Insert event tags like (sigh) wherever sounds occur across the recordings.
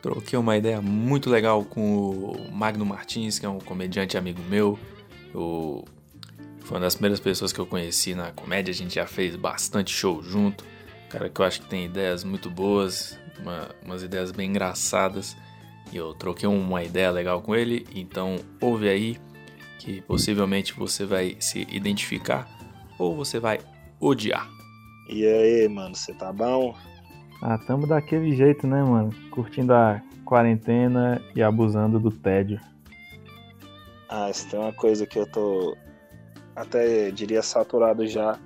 troquei uma ideia muito legal com o Magno Martins, que é um comediante amigo meu. Eu, foi uma das primeiras pessoas que eu conheci na comédia, a gente já fez bastante show junto. Cara que eu acho que tem ideias muito boas, uma, umas ideias bem engraçadas. E eu troquei uma ideia legal com ele, então ouve aí que possivelmente você vai se identificar ou você vai odiar. E aí, mano, você tá bom? Ah, tamo daquele jeito, né, mano? Curtindo a quarentena e abusando do tédio. Ah, isso tem uma coisa que eu tô até diria saturado já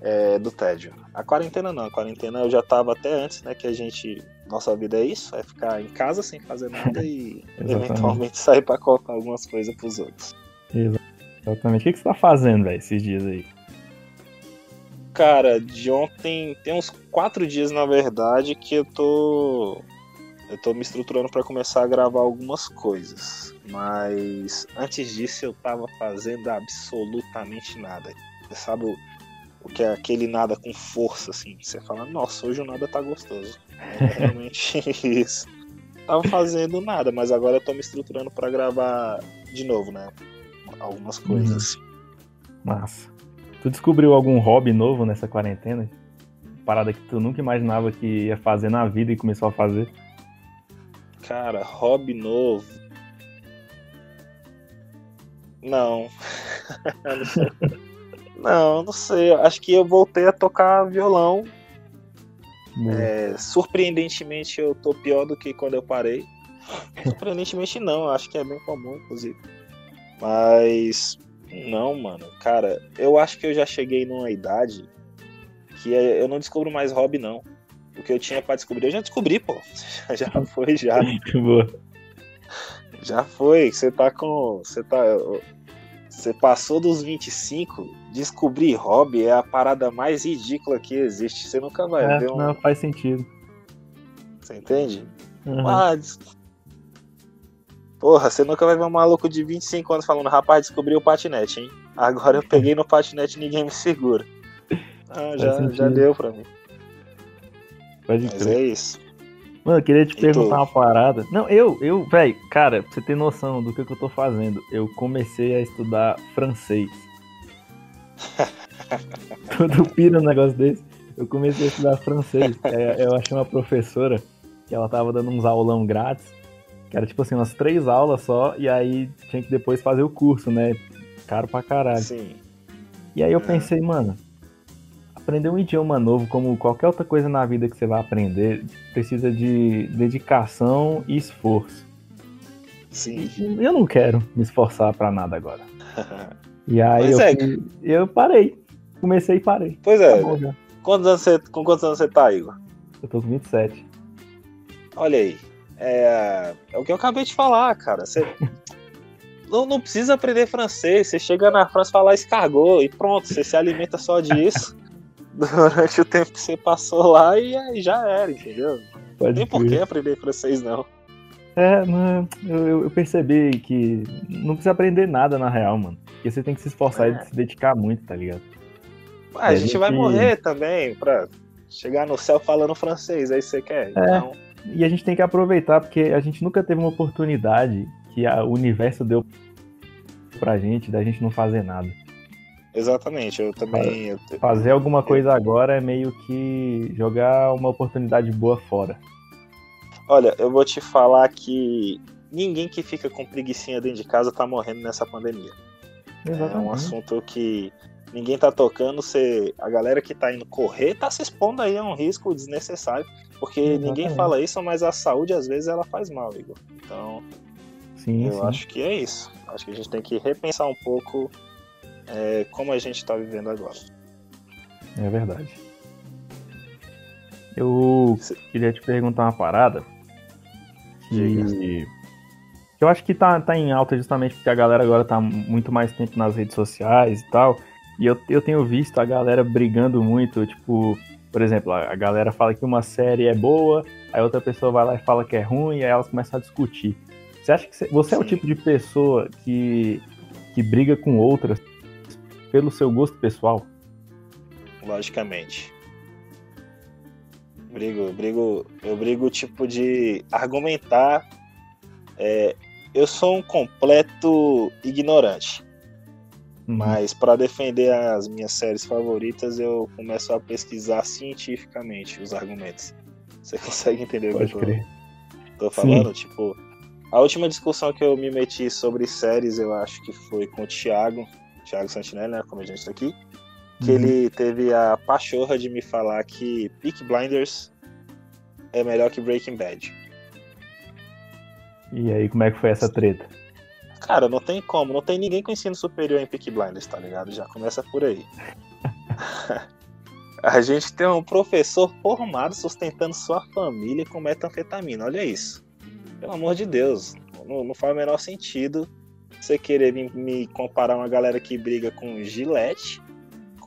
é, do tédio. A quarentena não, a quarentena eu já tava até antes, né? Que a gente. Nossa vida é isso, é ficar em casa sem fazer nada e (laughs) eventualmente sair pra colocar algumas coisas pros outros. Exatamente. O que, que você tá fazendo, velho, esses dias aí? Cara, de ontem tem uns quatro dias, na verdade, que eu tô. Eu tô me estruturando para começar a gravar algumas coisas. Mas antes disso eu tava fazendo absolutamente nada. Você sabe o, o que é aquele nada com força, assim? Você fala, nossa, hoje o nada tá gostoso. É realmente (laughs) isso. Tava fazendo nada, mas agora eu tô me estruturando para gravar de novo, né? Algumas coisas. Uhum. Massa. Tu descobriu algum hobby novo nessa quarentena? Parada que tu nunca imaginava que ia fazer na vida e começou a fazer? Cara, hobby novo. Não. não, (laughs) sei. não, não sei. Acho que eu voltei a tocar violão. É, surpreendentemente eu tô pior do que quando eu parei. Surpreendentemente não, acho que é bem comum, inclusive. Mas não, mano. Cara, eu acho que eu já cheguei numa idade que eu não descubro mais hobby, não o que eu tinha para descobrir, eu já descobri, pô. (laughs) Já foi, já. (laughs) Boa. Já foi. Você tá com. Você tá. Você passou dos 25, descobrir hobby é a parada mais ridícula que existe. Você nunca vai é, ver um. Não, faz sentido. Você entende? Uhum. Mas. Porra, você nunca vai ver um maluco de 25 anos falando, rapaz, descobri o patinete, hein? Agora eu peguei no patinete e ninguém me segura. Ah, já, já deu pra mim. Pode Mas crer. é isso. Mano, eu queria te perguntar uma parada. Não, eu, eu, velho, cara, pra você ter noção do que, que eu tô fazendo, eu comecei a estudar francês. (laughs) Todo pira um negócio desse. Eu comecei a estudar francês. Eu achei uma professora que ela tava dando uns aulão grátis. Que era tipo assim, umas três aulas só, e aí tinha que depois fazer o curso, né? Caro pra caralho. Sim. E aí eu pensei, mano, aprender um idioma novo, como qualquer outra coisa na vida que você vai aprender, precisa de dedicação e esforço. Sim. Eu não quero me esforçar para nada agora. (laughs) e aí eu, é. eu parei. Comecei e parei. Pois é. Tá quantos anos você, com quantos anos você tá, Igor? Eu tô com 27. Olha aí. É, é o que eu acabei de falar, cara. Você não, não precisa aprender francês. Você chega na França e fala escargot e pronto, você se alimenta só disso (laughs) durante o tempo que você passou lá e aí já era, entendeu? Pode não tem por que aprender francês, não. É, não, eu, eu, percebi que não precisa aprender nada na real, mano. Porque você tem que se esforçar é. e se dedicar muito, tá ligado? a, gente, vai morrer também pra chegar no céu falando francês, aí você quer. É. Então... E a gente tem que aproveitar, porque a gente nunca teve uma oportunidade que a, o universo deu pra gente da gente não fazer nada. Exatamente, eu também. Fazer alguma coisa agora é meio que jogar uma oportunidade boa fora. Olha, eu vou te falar que ninguém que fica com preguiçinha dentro de casa tá morrendo nessa pandemia. Exatamente. É um assunto que ninguém tá tocando, você, a galera que tá indo correr tá se expondo aí a um risco desnecessário, porque Exatamente. ninguém fala isso, mas a saúde às vezes ela faz mal, Igor. Então, sim, eu sim. acho que é isso. Acho que a gente tem que repensar um pouco é, como a gente está vivendo agora. É verdade. Eu queria te perguntar uma parada. Que, que eu acho que tá, tá em alta justamente porque a galera agora tá muito mais tempo nas redes sociais e tal. E eu, eu tenho visto a galera brigando muito, tipo, por exemplo, a, galera fala que uma série é boa, aí outra pessoa vai lá e fala que é ruim, e aí elas começam a discutir. Você acha que você, você é o tipo de pessoa que, que briga com outras pelo seu gosto pessoal? Logicamente. Brigo, brigo, eu brigo tipo de argumentar. É, eu sou um completo ignorante. Uhum. Mas para defender as minhas séries favoritas, eu começo a pesquisar cientificamente os argumentos. Você (laughs) consegue entender Pode o que eu tô, tô falando? Sim. Tipo, a última discussão que eu me meti sobre séries, eu acho que foi com o Thiago, Thiago Santinelli, né, como a gente tá aqui, que uhum. ele teve a pachorra de me falar que Peak Blinders é melhor que Breaking Bad. E aí, como é que foi essa treta? Cara, não tem como, não tem ninguém com ensino superior em Peak Blinders, tá ligado? Já começa por aí. (laughs) a gente tem um professor formado sustentando sua família com metanfetamina, olha isso. Pelo amor de Deus, não, não faz o menor sentido você querer me, me comparar uma galera que briga com gilete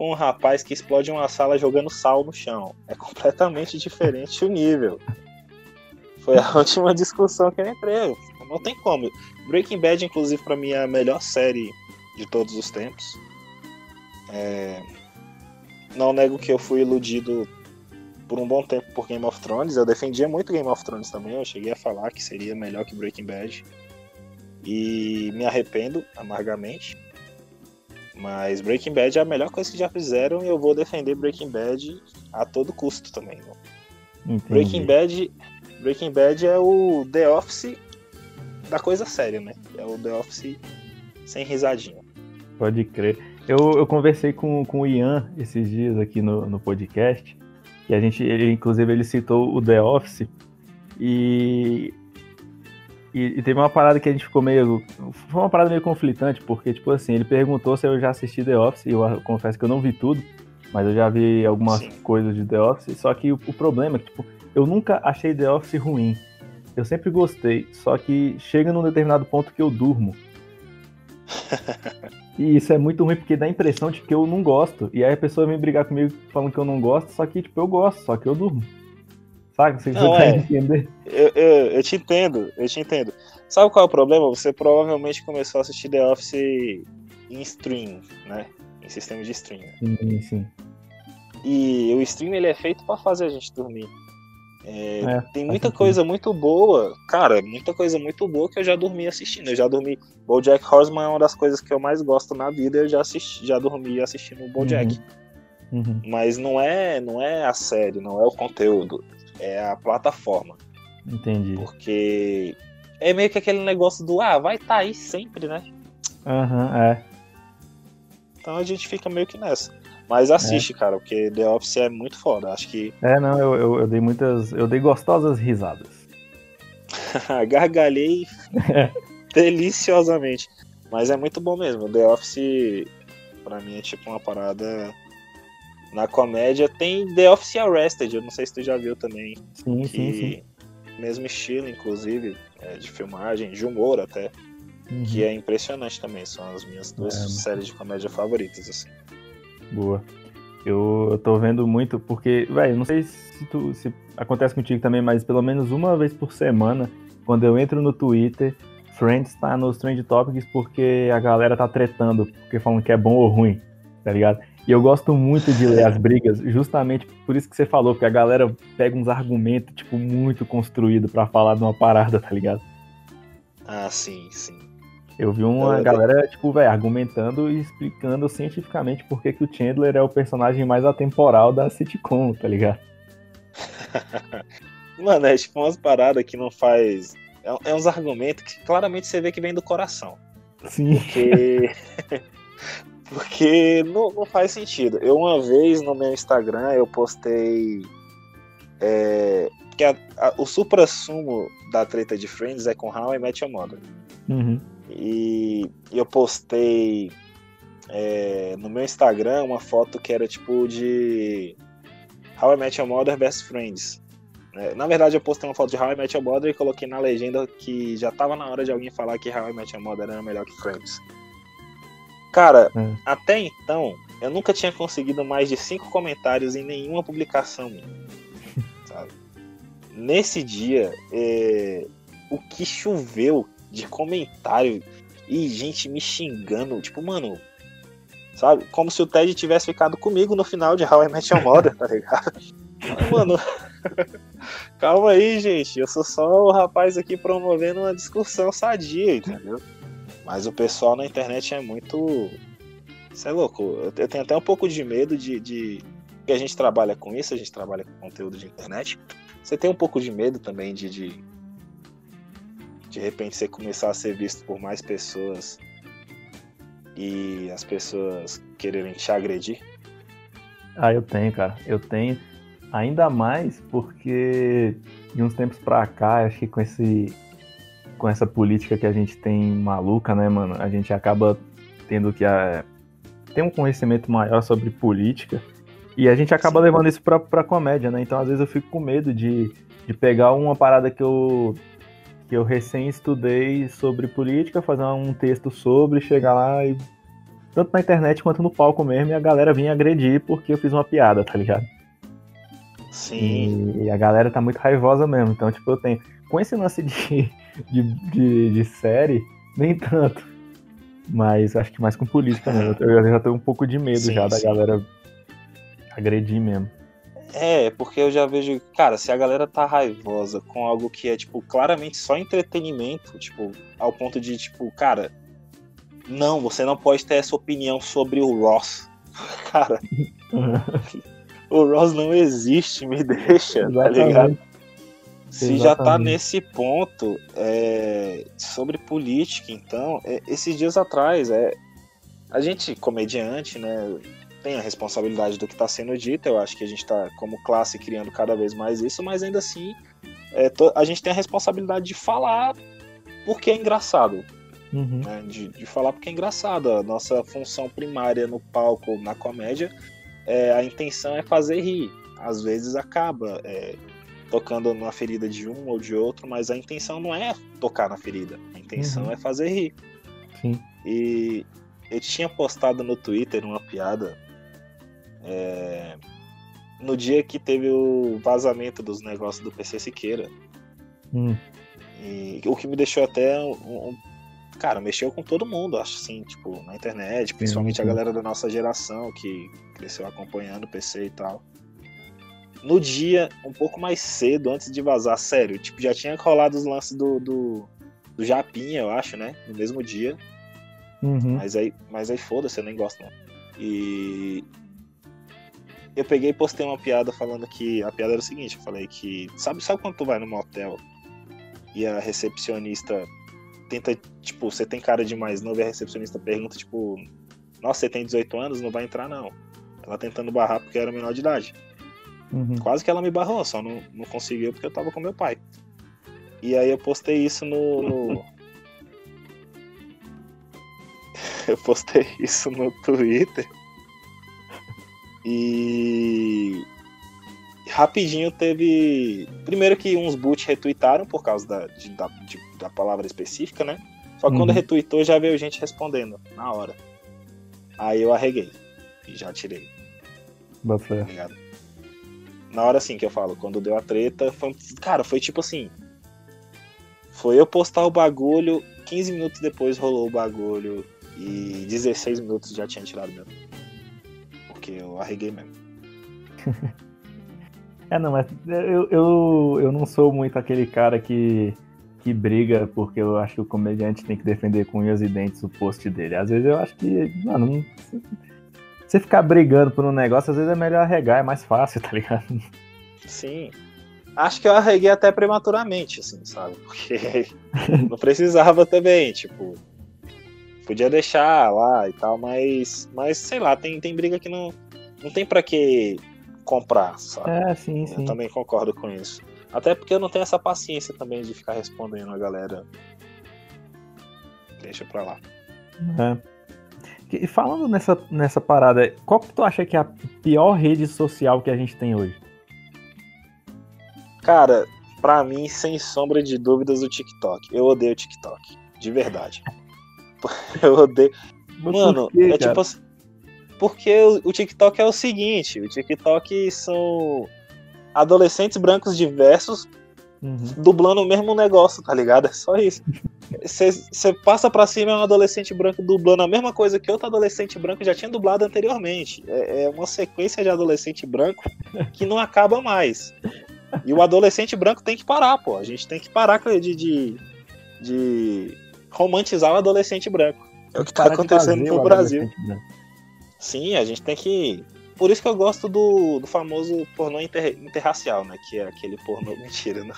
com um rapaz que explode uma sala jogando sal no chão. É completamente diferente o nível. Foi a (laughs) última discussão que eu entrei. Não tem como. Breaking Bad, inclusive, para mim é a melhor série de todos os tempos. É... Não nego que eu fui iludido por um bom tempo por Game of Thrones. Eu defendia muito Game of Thrones também. Eu cheguei a falar que seria melhor que Breaking Bad. E me arrependo amargamente. Mas Breaking Bad é a melhor coisa que já fizeram e eu vou defender Breaking Bad a todo custo também. Breaking Bad, Breaking Bad é o The Office da coisa séria, né? É o The Office sem risadinha. Pode crer. Eu, eu conversei com, com o Ian esses dias aqui no, no podcast, e a gente, ele, inclusive, ele citou o The Office, e e, e, teve uma parada que a gente ficou meio. Foi uma parada meio conflitante, porque, tipo assim, ele perguntou se eu já assisti The Office, e eu confesso que eu não vi tudo, mas eu já vi algumas Sim. coisas de The Office. Só que o, o, problema é que, tipo, eu nunca achei The Office ruim. Eu sempre gostei, só que chega num determinado ponto que eu durmo. (laughs) e isso é muito ruim porque dá a impressão de que eu não gosto. E aí a pessoa vem brigar comigo falando que eu não gosto, só que, tipo, eu gosto, só que eu durmo. Saca? Você não, é. entender? Eu, eu, eu, te entendo, eu te entendo. Sabe qual é o problema? Você provavelmente começou a assistir The Office em stream, né? Em sistema de stream. Sim, sim. E o stream ele é feito para fazer a gente dormir. É, é, tem muita coisa muito boa, cara, muita coisa muito boa que eu já dormi assistindo. Eu já dormi. BoJack Horseman é uma das coisas que eu mais gosto na vida. Eu já assisti, já dormi assistindo o BoJack. Uhum. Uhum. Mas não é, não é a série, não é o conteúdo é a plataforma. Entendi. Porque é meio que aquele negócio do, ah, vai estar tá aí sempre, né? Aham, uhum, é. Então a gente fica meio que nessa. Mas assiste, é. cara, porque The Office é muito foda. Acho que. É, não, eu, eu, eu dei muitas. Eu dei gostosas risadas. (laughs) Gargalhei deliciosamente. Mas é muito bom mesmo. The Office, pra mim, é tipo uma parada na comédia tem The Office Arrested, eu não sei se tu já viu também. Sim, que, sim, sim. Mesmo estilo, inclusive, é, de filmagem, de humor até. Uhum. Que é impressionante também. São as minhas duas é, séries de comédia favoritas, assim. Boa. Eu, tô vendo muito, porque, velho, não sei se, tu, se acontece contigo também, mas pelo menos uma vez por semana, quando eu entro no Twitter, Friends tá nos Trend Topics porque a galera tá tretando, porque falam que é bom ou ruim, tá ligado? E eu gosto muito de ler as brigas, justamente por isso que você falou, que a galera pega uns argumentos, tipo, muito construído para falar de uma parada, tá ligado? Ah, sim, sim. Eu vi uma eu... galera, tipo, velho, argumentando e explicando cientificamente por que, que o Chandler é o personagem mais atemporal da sitcom, tá ligado? (laughs) Mano, é tipo umas paradas que não faz. É, é uns argumentos que claramente você vê que vem do coração. Sim. Porque. (laughs) Porque não, não faz sentido. Eu uma vez no meu Instagram eu postei é, que a, a, o supra-sumo da treta de Friends é com How I Met Your Mother. Uhum. E, eu postei é, no meu Instagram uma foto que era tipo de How I Met Your Mother Best Friends. É, na verdade, eu postei uma foto de How I Met Your Mother e coloquei na legenda que já tava na hora de alguém falar que How I Met Your Mother era melhor que Friends. Cara, é. até então, eu nunca tinha conseguido mais de cinco comentários em nenhuma publicação minha. (laughs) Sabe? Nesse dia, é, o que choveu de comentário e gente me xingando, tipo, mano, sabe? Como se o Ted tivesse ficado comigo no final de How I Met Your Mother, tá ligado? (laughs) mano, Calma aí, gente. Eu sou só o rapaz aqui promovendo uma discussão sadia, entendeu? Mas o pessoal na internet é muito. Você é louco. Eu tenho até um pouco de medo de, de. Porque a gente trabalha com isso, a gente trabalha com conteúdo de internet. Você tem um pouco de medo também de, de, de repente você começar a ser visto por mais pessoas e as pessoas quererem te agredir? Ah, eu tenho, cara. Eu tenho. Ainda mais porque de uns tempos pra cá, acho que com esse com essa política que a gente tem maluca, né, mano? A gente acaba tendo que a, ter um conhecimento maior sobre política e a gente acaba Sim. levando isso pra, pra comédia, né? Então às vezes eu fico com medo de, de pegar uma parada que eu que eu recém estudei sobre política, fazer um texto sobre, chegar lá e tanto na internet quanto no palco mesmo, e a galera vinha agredir porque eu fiz uma piada, tá ligado? Sim. E, a galera tá muito raivosa mesmo. Então, tipo, eu tenho. Com esse lance de, de, de, de série, nem tanto. Mas acho que mais com política mesmo. Eu já tenho um pouco de medo sim, já da galera agredir mesmo. É, porque eu já vejo, cara, se a galera tá raivosa com algo que é, tipo, claramente só entretenimento, tipo, ao ponto de, tipo, cara, não, você não pode ter essa opinião sobre o Ross. (laughs) Cara, (laughs) o Ross não existe, me deixa, Exatamente. tá ligado? Se Exatamente. já tá nesse ponto é, sobre política, então, é, esses dias atrás, é, a gente, comediante, né, tem a responsabilidade do que está sendo dito, eu acho que a gente está, como classe, criando cada vez mais isso, mas ainda assim, é, a gente tem a responsabilidade de falar porque é engraçado. Uhum. Né, de, de falar porque é engraçado. A nossa função primária no palco, na comédia, é, a intenção é fazer rir. Às vezes acaba é, tocando na ferida de um ou de outro, mas a intenção não é tocar na ferida. A intenção uhum. é fazer rir. Sim. E eu tinha postado no Twitter uma piada é, no dia que teve o vazamento dos negócios do PC Siqueira. Hum. E, o que me deixou até um, um, cara, mexeu com todo mundo, acho assim, tipo, na internet, principalmente sim, sim. a galera da nossa geração que cresceu acompanhando o PC e tal. No dia, um pouco mais cedo, antes de vazar, sério, tipo, já tinha rolado os lances do, do, do Japinha, eu acho, né? No mesmo dia. Uhum. Mas aí, mas aí foda-se, eu nem gosto não. E eu peguei e postei uma piada falando que a piada era o seguinte, eu falei que sabe, sabe quando tu vai no motel e a recepcionista tenta, tipo, você tem cara de mais novo e a recepcionista pergunta, tipo, nossa, você tem 18 anos, não vai entrar não. Ela tentando barrar porque era menor de idade. Uhum. Quase que ela me barrou, só não, não conseguiu porque eu tava com meu pai. E aí eu postei isso no. no... (laughs) (laughs) eu postei isso no Twitter. E rapidinho teve. Primeiro que uns boot retweetaram por causa da, de, da, de, da palavra específica, né? Só que uhum. quando retweetou já veio gente respondendo na hora. Aí eu arreguei. E já tirei. Bafé. Tá na hora assim que eu falo, quando deu a treta, foi, cara, foi tipo assim. Foi eu postar o bagulho, 15 minutos depois rolou o bagulho e 16 minutos já tinha tirado mesmo. Porque eu arreguei mesmo. (laughs) É, não, mas eu, eu, eu não sou muito aquele cara que, que briga porque eu acho que o comediante tem que defender com unhas e dentes o post dele. Às vezes eu acho que, mano, não, você ficar brigando por um negócio, às vezes é melhor arregar, é mais fácil, (laughs) tá ligado? Sim. Acho que eu arreguei até prematuramente, assim, sabe? Porque (laughs) não precisava também, tipo. Podia deixar lá e tal, mas, mas sei lá, tem, tem briga que não, não tem para que comprar, sabe? É, sim, sim. Eu também concordo com isso. Até porque eu não tenho essa paciência também de ficar respondendo a galera. Deixa pra lá. É. E falando nessa, nessa parada, qual que tu acha que é a pior rede social que a gente tem hoje? Cara, pra mim, sem sombra de dúvidas, o TikTok. Eu odeio o TikTok. De verdade. (laughs) (laughs) eu odeio. Mano, quê, é tipo assim porque o, o TikTok é o seguinte: o TikTok são adolescentes brancos diversos uhum. dublando o mesmo negócio, tá ligado? É só isso. Você passa pra cima é um adolescente branco dublando a mesma coisa que outro adolescente branco já tinha dublado anteriormente. É, é uma sequência de adolescente branco que não acaba mais. E o adolescente branco tem que parar, pô. A gente tem que parar de, de, de romantizar o adolescente branco. É o que tá acontecendo no Brasil. Sim, a gente tem que. Por isso que eu gosto do, do famoso pornô inter, interracial, né? Que é aquele pornô. (laughs) Mentira, né?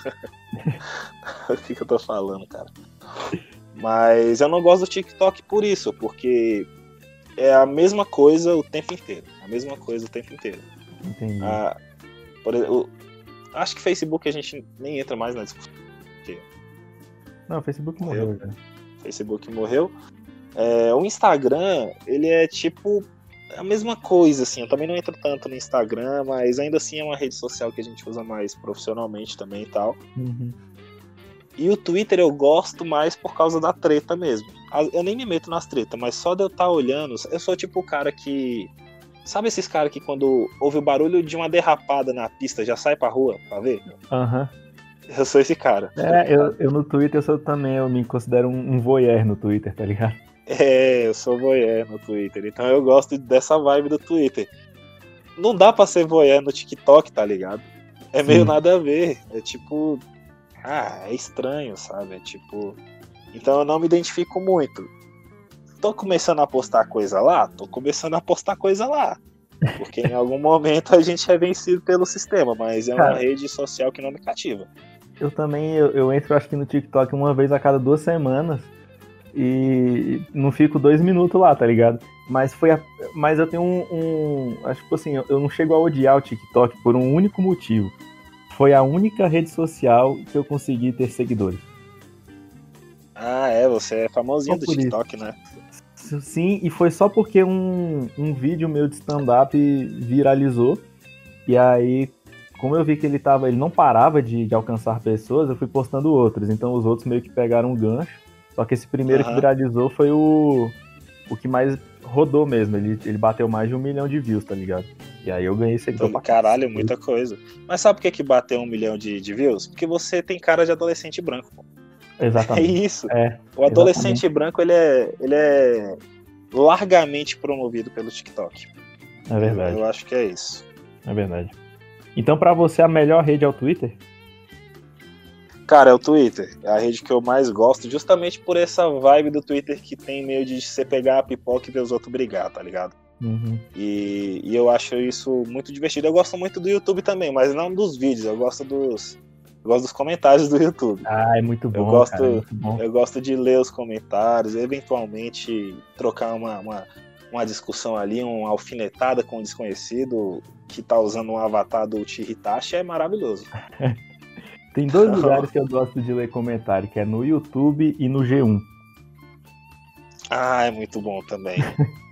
(laughs) o que, que eu tô falando, cara? Mas eu não gosto do TikTok por isso, porque é a mesma coisa o tempo inteiro. A mesma coisa o tempo inteiro. Entendi. Ah, por exemplo, acho que Facebook a gente nem entra mais na discussão. Não, o Facebook morreu, morreu já. Facebook morreu. É, o Instagram, ele é tipo a mesma coisa, assim. Eu também não entro tanto no Instagram, mas ainda assim é uma rede social que a gente usa mais profissionalmente também e tal. Uhum. E o Twitter eu gosto mais por causa da treta mesmo. Eu nem me meto nas tretas, mas só de eu estar tá olhando, eu sou tipo o cara que. Sabe esses caras que quando ouve o barulho de uma derrapada na pista já sai pra rua pra ver? Aham. Uhum. Eu sou esse cara. É, eu, eu no Twitter eu sou também, eu me considero um, um voyeur no Twitter, tá ligado? É, eu sou voyeur no Twitter, então eu gosto dessa vibe do Twitter. Não dá pra ser voyeur no TikTok, tá ligado? É meio Sim. nada a ver. É tipo. Ah, é estranho, sabe? É tipo. Então eu não me identifico muito. Tô começando a postar coisa lá? Tô começando a postar coisa lá. Porque em algum momento a gente é vencido pelo sistema, mas é uma Cara, rede social que não me cativa. Eu também, eu, eu entro acho que no TikTok uma vez a cada duas semanas e não fico dois minutos lá, tá ligado? Mas foi a, mas eu tenho um, um acho que tipo assim, eu, eu não chego a odiar o TikTok por um único motivo. Foi a única rede social que eu consegui ter seguidores. Ah, é, você é famosinho do TikTok, isso. né? Sim, e foi só porque um, um vídeo meu de stand-up viralizou. E aí, como eu vi que ele tava, ele não parava de, de, alcançar pessoas, eu fui postando outros. Então os outros meio que pegaram um gancho. Só que esse primeiro uhum. que viralizou foi o, o que mais rodou mesmo. Ele, ele bateu mais de um milhão de views, tá ligado? E aí eu ganhei seguidor então, Caralho, muita coisa. Mas sabe por que, que bateu um milhão de, de views? Porque você tem cara de adolescente branco. Exatamente. (laughs) É isso. É, o adolescente exatamente. branco ele é, ele é largamente promovido pelo TikTok. É verdade. Eu acho que é isso. É verdade. Então, para você, a melhor rede é o Twitter? Cara, é o Twitter. É a rede que eu mais gosto, justamente por essa vibe do Twitter que tem meio de você pegar a pipoca e ver os outros brigar, tá ligado? Uhum. E, e, eu acho isso muito divertido. Eu gosto muito do YouTube também, mas não dos vídeos, eu gosto dos, eu gosto dos comentários do YouTube. Ah, é muito bom. Eu gosto, cara, é bom. Eu gosto de ler os comentários, eventualmente trocar uma, uma, uma, discussão ali, uma alfinetada com um desconhecido que tá usando um avatar do Chihitachi é maravilhoso. (laughs) Tem dois lugares que eu gosto de ler comentário, que é no YouTube e no G1. Ah, é muito bom também.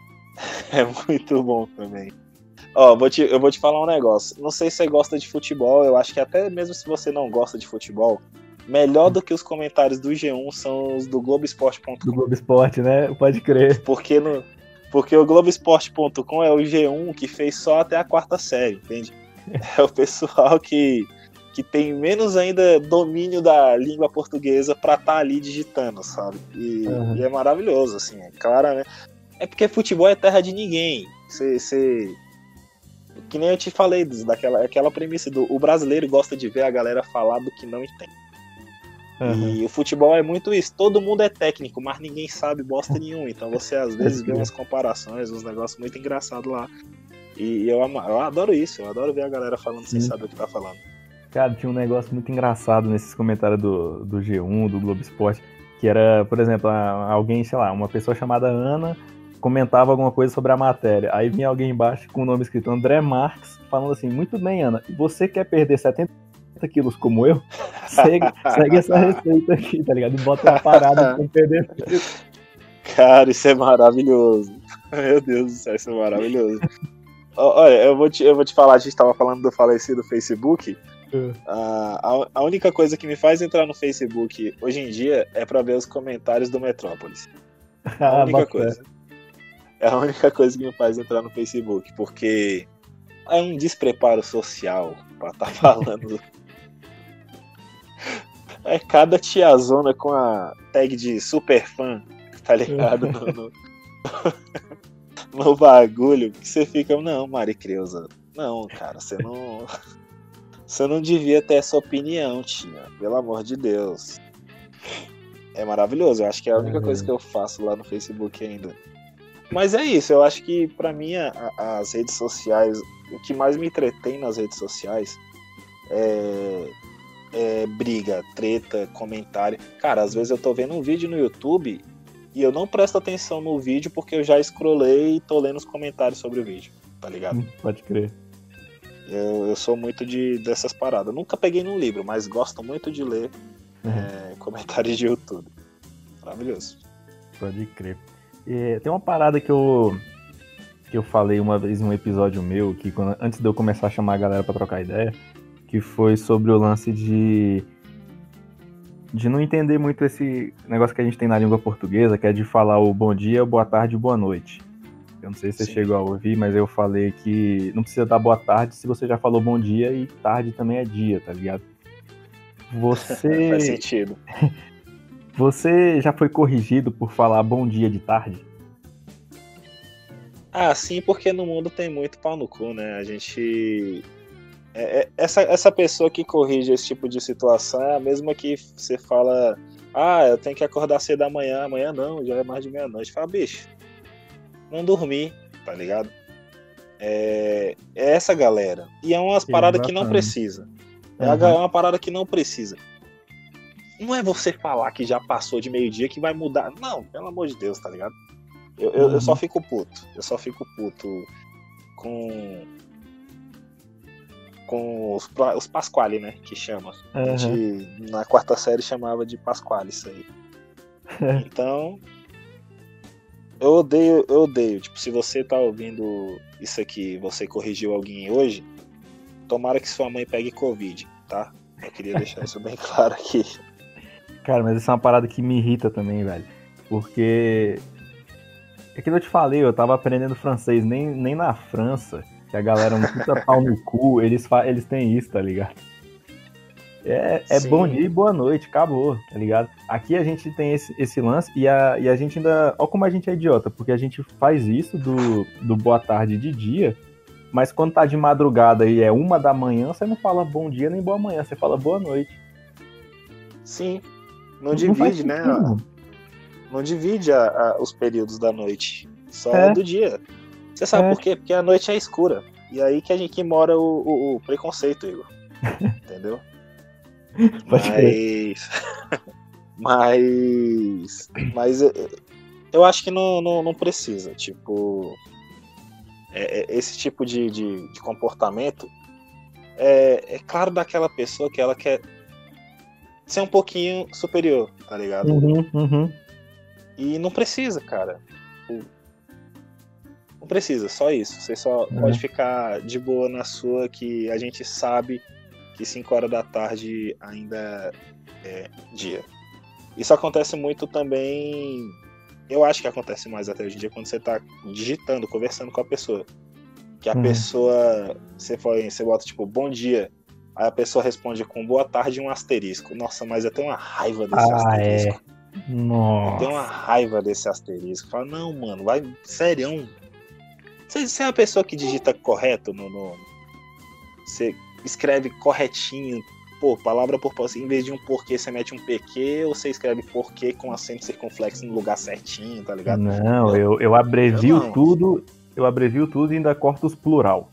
(laughs) é muito bom também. Ó, vou te, eu vou te falar um negócio. Não sei se você gosta de futebol, eu acho que até mesmo se você não gosta de futebol, melhor do que os comentários do G1 são os do Globoesporte.com. Do Globo Esporte, né? Pode crer. Porque, no, porque o Globoesporte.com é o G1 que fez só até a quarta série, entende? (laughs) É o pessoal que, que tem menos ainda domínio da língua portuguesa pra estar tá ali digitando, sabe? E, uhum. e, é maravilhoso, assim, é claro, né? É porque futebol é terra de ninguém. Você que nem eu te falei, daquela aquela premissa do o brasileiro gosta de ver a galera falar do que não entende. Uhum. E o futebol é muito isso. Todo mundo é técnico, mas ninguém sabe bosta nenhuma. Então você às (laughs) vezes vê umas comparações, uns negócios muito engraçados lá. E eu, eu adoro isso, eu adoro ver a galera falando sem saber o que tá falando. Cara, tinha um negócio muito engraçado nesses comentários do, do G1, do Globo Esporte, que era, por exemplo, alguém, sei lá, uma pessoa chamada Ana comentava alguma coisa sobre a matéria. Aí vinha alguém embaixo com o nome escrito André Marques, falando assim: Muito bem, Ana, você quer perder 70 quilos como eu? (laughs) Segue, segue essa receita aqui, tá ligado? E bota uma parada com perder. Cara, isso é maravilhoso. Meu Deus do céu, isso é maravilhoso. Olha, eu vou, te, eu vou te falar, a gente tava falando do falecido Facebook. Uh. a, a única coisa que me faz entrar no Facebook hoje em dia é para ver os comentários do Metrópolis. (laughs) A ah, única coisa. É a única coisa que me faz entrar no Facebook, porque é um despreparo social pra estar tá (laughs) falando. É cada tiazona com a tag de super fã, tá ligado? No, no, (laughs) no bagulho, que você fica, não, Mari Creuza, não, cara, você não. (laughs) Você não devia ter essa opinião, tia. Pelo amor de Deus. É maravilhoso. Eu acho que é a única é. coisa que eu faço lá no Facebook ainda. Mas é isso. Eu acho que para mim a, a, as redes sociais, o que mais me entretém nas redes sociais é, é briga, treta, comentário. Cara, às vezes eu tô vendo um vídeo no YouTube e eu não presto atenção no vídeo porque eu já scrollei e tô lendo os comentários sobre o vídeo, tá ligado? Hum, pode crer. Eu, eu sou muito de dessas paradas. Nunca peguei num livro, mas gosto muito de ler uhum. é, (laughs) comentários de YouTube. Maravilhoso. Pode crer. E, tem uma parada que eu que eu falei uma vez em um episódio meu, que quando, antes de eu começar a chamar a galera para trocar ideia, que foi sobre o lance de de não entender muito esse negócio que a gente tem na língua portuguesa, que é de falar o bom dia, boa tarde, boa noite. Eu não sei se você Sim. chegou a ouvir, mas eu falei que não precisa dar boa tarde se você já falou bom dia e tarde também é dia, tá ligado? Você. (laughs) Faz sentido. (laughs) Você já foi corrigido por falar bom dia de tarde? Ah, sim, porque no mundo tem muito pau no cu, né? A gente. É, é, essa, essa pessoa que corrige esse tipo de situação é a mesma que você fala: Ah, eu tenho que acordar cedo da manhã. Amanhã não, já é mais de meia-noite. Fala, bicho, não dormir, tá ligado? É, é essa galera. E é umas paradas que não precisa. É uhum. uma parada que não precisa. Não é você falar que já passou de meio-dia que vai mudar. Não, pelo amor de Deus, tá ligado? Eu, eu, uhum. eu só fico puto. Eu só fico puto com. Com os, os Pasquale, né? Que chama. Uhum. De, na quarta série chamava de Pasquale isso aí. (laughs) então, eu odeio, eu odeio. Tipo, se você tá ouvindo isso aqui, você corrigiu alguém hoje, tomara que sua mãe pegue Covid, tá? Eu queria deixar isso bem (laughs) claro aqui. Cara, mas isso é uma parada que me irrita também, velho. Porque. É que eu te falei, eu tava aprendendo francês, nem, nem na França, que a galera não fica pau no cu, eles, eles têm isso, tá ligado? É, é bom dia e boa noite, acabou, tá ligado? Aqui a gente tem esse, esse lance e a, e a gente ainda. Olha como a gente é idiota, porque a gente faz isso do, do boa tarde de dia, mas quando tá de madrugada e é uma da manhã, você não fala bom dia nem boa manhã, você fala boa noite. Sim. Não, não divide, né? Não divide a, a, os períodos da noite. Só é. do dia. Você sabe é. por quê? Porque a noite é escura. E aí que a gente que mora o, o, o preconceito, Igor. (laughs) Entendeu? (laughs) mas. mas. Mas eu acho que não, não, não precisa. Tipo. É, é, esse tipo de, de, de comportamento é, é, claro daquela pessoa que ela quer ser um pouquinho superior, tá ligado? Uhum, uhum. E não precisa, cara. Não precisa, só isso. Você só uhum. pode ficar de boa na sua que a gente sabe que 5 horas da tarde ainda é dia. Isso acontece muito também. Eu acho que acontece mais até hoje em dia quando você está digitando, conversando com a pessoa. Que a uhum. pessoa. Você, foi, você bota tipo, bom dia. Aí a pessoa responde com boa tarde e um asterisco. Nossa, mas eu tenho uma raiva desse ah, asterisco. É. Nossa. Eu tenho uma raiva desse asterisco. Fala, não, mano, vai. Sério. Você, você é a pessoa que digita correto no. no... Você escreve corretinho, pô, palavra por palavra, em vez de um porquê, você mete um PQ, ou você escreve porquê com acento circunflexo no lugar certinho, tá ligado? Não, eu, eu abrevio eu tudo, eu abrevio tudo e ainda corto os plural.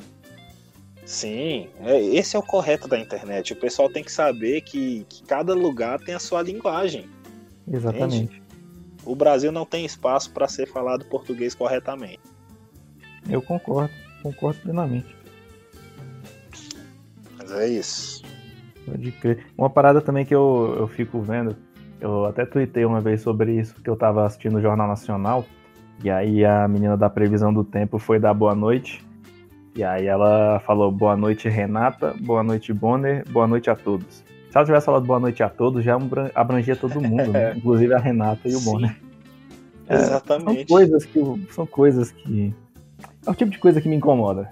Sim, é, esse é o correto da internet. O pessoal tem que saber que, que cada lugar tem a sua linguagem. Exatamente. Entende? O Brasil não tem espaço para ser falado português corretamente. Eu concordo, concordo plenamente. Mas é isso. Pode crer. Uma parada também que eu, eu fico vendo, eu até tuitei uma vez sobre isso, que eu tava assistindo o Jornal Nacional, e aí a menina da previsão do tempo foi dar boa noite. E aí ela falou boa noite, Renata, boa noite, Bonner, boa noite a todos. Se ela tivesse falado boa noite a todos, já abrangia todo mundo, né? (laughs) inclusive a Renata e o Sim. Bonner. É, Exatamente. São coisas que. São coisas que. É o tipo de coisa que me incomoda.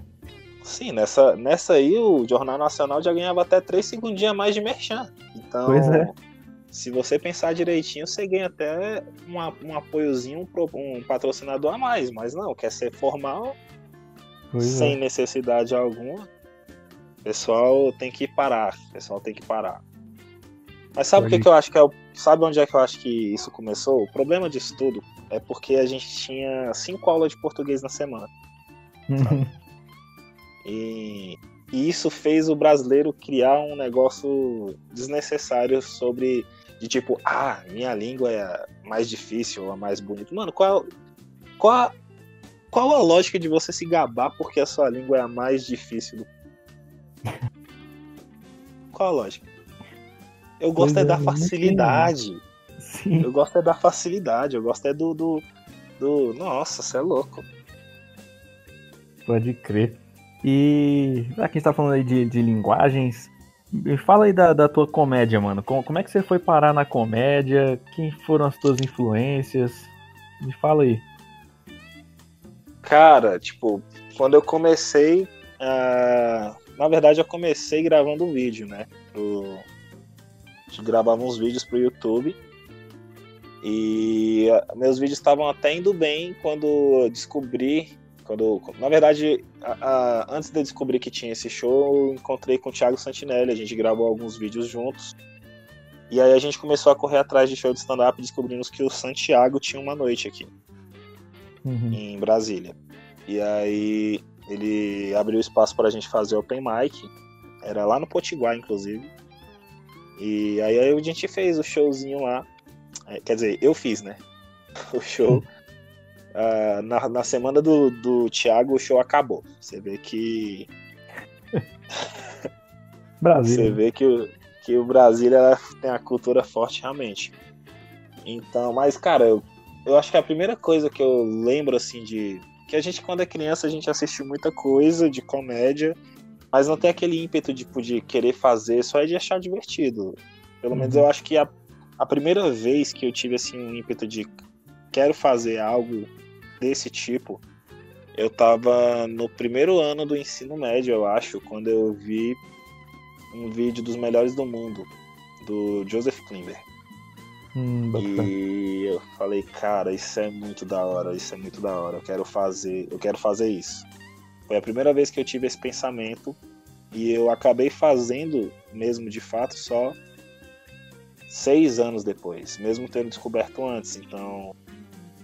Sim, nessa, nessa aí o Jornal Nacional já ganhava até 3 segundinhos a mais de merchan. Então, é. se você pensar direitinho, você ganha até um, um apoiozinho, um, um patrocinador a mais. Mas não, quer ser formal, pois sem é. necessidade alguma. pessoal tem que parar. O pessoal tem que parar. Mas sabe o que, que eu acho que é o. Sabe onde é que eu acho que isso começou? O problema disso tudo é porque a gente tinha cinco aulas de português na semana. (laughs) e, e isso fez o brasileiro criar um negócio desnecessário sobre de tipo, ah, minha língua é a mais difícil ou a mais bonita. Mano, qual, qual, qual a lógica de você se gabar porque a sua língua é a mais difícil? Do... (laughs) qual a lógica? Eu gosto pois é, da facilidade. Eu gosto é da facilidade, eu gosto é do. do, do... Nossa, você é louco. Pode crer. E já que a gente tá falando aí de, de linguagens, me fala aí da, da tua comédia, mano. Como, como é que você foi parar na comédia? Quem foram as tuas influências? Me fala aí. Cara, tipo, quando eu comecei. Uh, na verdade, eu comecei gravando um vídeo, né? Eu, gente gravava uns vídeos pro YouTube. E uh, meus vídeos estavam até indo bem quando eu descobri quando, na verdade, a, a, antes de eu descobrir que tinha esse show, eu encontrei com o Thiago Santinelli, a gente gravou alguns vídeos juntos. E aí a gente começou a correr atrás de show de stand-up, descobrimos que o Santiago tinha uma noite aqui, uhum. em Brasília. E aí ele abriu espaço para a gente fazer open mic, era lá no Potiguar, inclusive. E aí a gente fez o showzinho lá. É, quer dizer, eu fiz, né? (laughs) O show. Uh, na, na semana do, do Thiago, o show acabou. Você vê que. (laughs) Brasil. Você vê que o, que o Brasil tem a cultura forte realmente. Então, mas, cara, eu, eu acho que a primeira coisa que eu lembro, assim, de. Que a gente, quando é criança, a gente assiste muita coisa de comédia, mas não tem aquele ímpeto tipo, de querer fazer, só é de achar divertido. Pelo uhum. menos eu acho que a, a primeira vez que eu tive, assim, um ímpeto de quero fazer algo desse tipo, eu tava no primeiro ano do ensino médio, eu acho, quando eu vi um vídeo dos melhores do mundo, do Joseph Klimber. Hum, e eu falei, cara, isso é muito da hora, isso é muito da hora, eu quero fazer, eu quero fazer isso. Foi a primeira vez que eu tive esse pensamento e eu acabei fazendo mesmo de fato só seis anos depois, mesmo tendo descoberto antes. Então,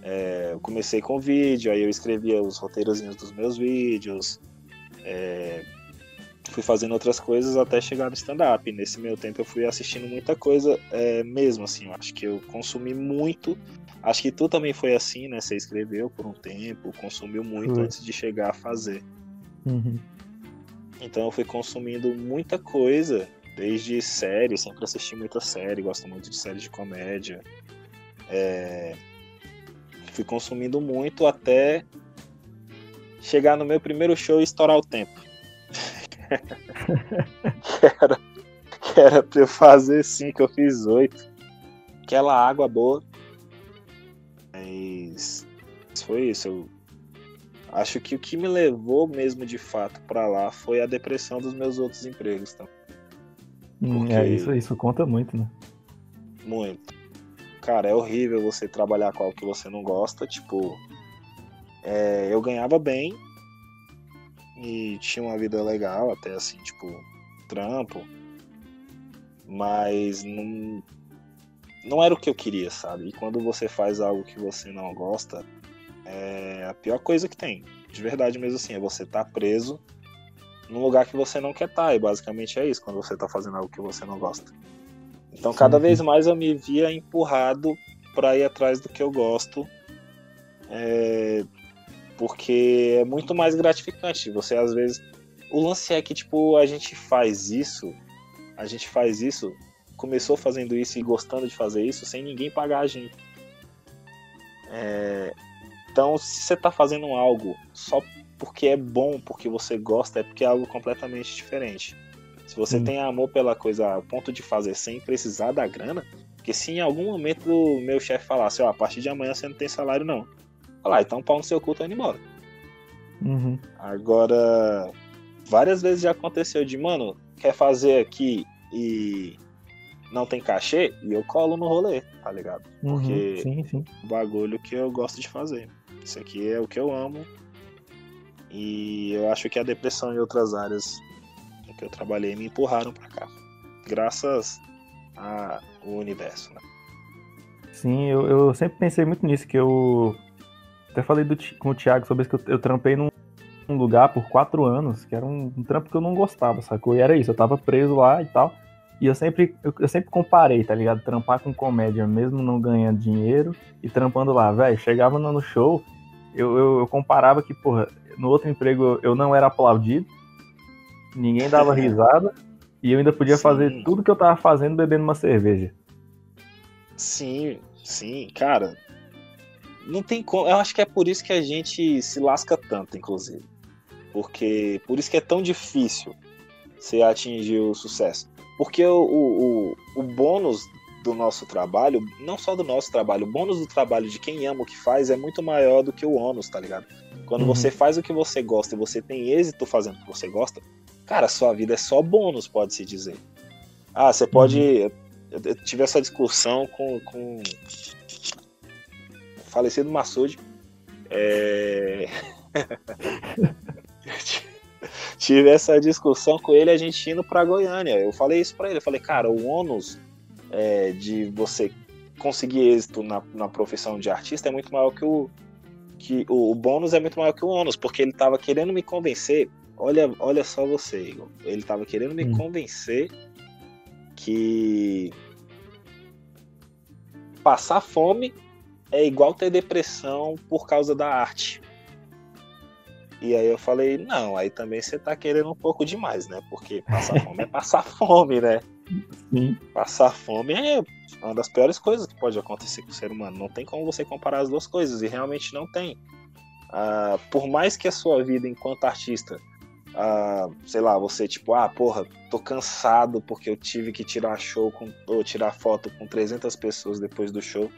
é, eu comecei com vídeo, aí eu escrevia os roteirozinhos dos meus vídeos, é, fui fazendo outras coisas até chegar no stand-up. Nesse meio tempo eu fui assistindo muita coisa é, mesmo, assim, eu acho que eu consumi muito. Acho que tu também foi assim, né? Você escreveu por um tempo, consumiu muito uhum. antes de chegar a fazer. Uhum. Então eu fui consumindo muita coisa, desde série, sempre assisti muita série, gosto muito de séries de comédia. É, fui consumindo muito até chegar no meu primeiro show e estourar o tempo. que, era, que era pra eu fazer cinco, eu fiz oito. Aquela água boa. Mas foi isso. Eu acho que o que me levou mesmo de fato para lá foi a depressão dos meus outros empregos. Tá? Hum, é, isso, isso conta muito, né? Muito cara, é horrível você trabalhar com algo que você não gosta. Tipo, é, eu ganhava bem e tinha uma vida legal, até assim, tipo, trampo. Mas não, não era o que eu queria, sabe? E quando você faz algo que você não gosta, é a pior coisa que tem. De verdade mesmo assim, é você estar tá preso num lugar que você não quer estar. Tá, e basicamente é isso, quando você está fazendo algo que você não gosta. Então, cada vez mais eu me via empurrado para ir atrás do que eu gosto, é... porque é muito mais gratificante. Você às vezes, o lance é que tipo a gente faz isso, a gente faz isso, começou fazendo isso e gostando de fazer isso sem ninguém pagar a gente. É... Então, se você está fazendo algo só porque é bom, porque você gosta, é porque é algo completamente diferente. Se você hum. tem amor pela coisa ao ponto de fazer sem precisar da grana, porque se em algum momento o meu chefe falasse, ó, a partir de amanhã você não tem salário não. Falar, ah, então pau no seu cu, tô indo embora. Uhum. Agora, várias vezes já aconteceu de, mano, quer fazer aqui e não tem cachê, e eu colo no rolê, tá ligado? Uhum, Porque sim, sim. o bagulho que eu gosto de fazer. Isso aqui é o que eu amo. E eu acho que a depressão em outras áreas que eu trabalhei me empurraram para cá. Graças ao universo, né? Sim, eu, eu sempre pensei muito nisso, que eu até falei do, com o Thiago sobre isso, que eu, eu trampei num, lugar por quatro anos, que era um, um, trampo que eu não gostava, sacou? E era isso, eu tava preso lá e tal. E eu sempre, eu, eu, sempre comparei, tá ligado? Trampar com comédia, mesmo não ganhando dinheiro, e trampando lá, velho. Chegava no show, eu, eu, eu, comparava que, porra, no outro emprego eu não era aplaudido, ninguém dava (laughs) risada, e eu ainda podia sim. fazer tudo que eu tava fazendo bebendo uma cerveja. Sim, sim, cara. Não tem como. Eu acho que é por isso que a gente se lasca tanto, inclusive. Porque por isso que é tão difícil você atingir o sucesso. Porque o, o, o bônus do nosso trabalho, não só do nosso trabalho, o bônus do trabalho de quem ama o que faz é muito maior do que o ônus, tá ligado? Quando uhum. você faz o que você gosta e você tem êxito fazendo o que você gosta, cara, sua vida é só bônus, pode-se dizer. Ah, você pode. Uhum. Eu tive essa discussão com, com o falecido Massoud. É... (laughs) tive essa discussão com ele a gente indo para Goiânia. Eu falei isso para ele. Eu falei, cara, o ônus é, de você conseguir êxito na, na profissão de artista é muito maior que o que o, o bônus é muito maior que o ônus, porque ele tava querendo me convencer. Olha, olha só você, Igor. Ele tava querendo me hum. convencer que passar fome é igual ter depressão por causa da arte. E aí eu falei, não, aí também você tá querendo um pouco demais, né? Porque passar (laughs) fome é passar fome, né? Sim. Passar fome é uma das piores coisas que pode acontecer com o ser humano. Não tem como você comparar as duas coisas, e realmente não tem. Ah, por mais que a sua vida enquanto artista, ah, sei lá, você tipo, ah, porra, tô cansado porque eu tive que tirar show com, ou tirar foto com 300 pessoas depois do show.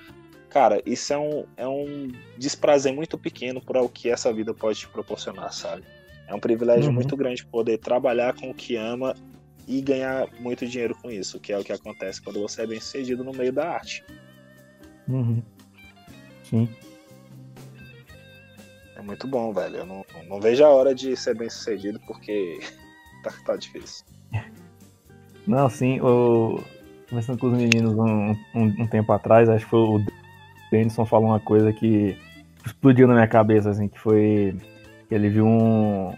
Cara, isso é um, é um desprazer muito pequeno para o que essa vida pode te proporcionar, sabe? É um privilégio uhum. muito grande poder trabalhar com o que ama e ganhar muito dinheiro com isso, que é o que acontece quando você é bem sucedido no meio da arte. Uhum. Sim. É muito bom, velho. Eu não, não vejo a hora de ser bem sucedido porque (laughs) tá, tá difícil. Não, sim, o... com os meninos um, um, um tempo atrás, acho que foi o Denison falou uma coisa que explodiu na minha cabeça, assim, que foi que ele viu um,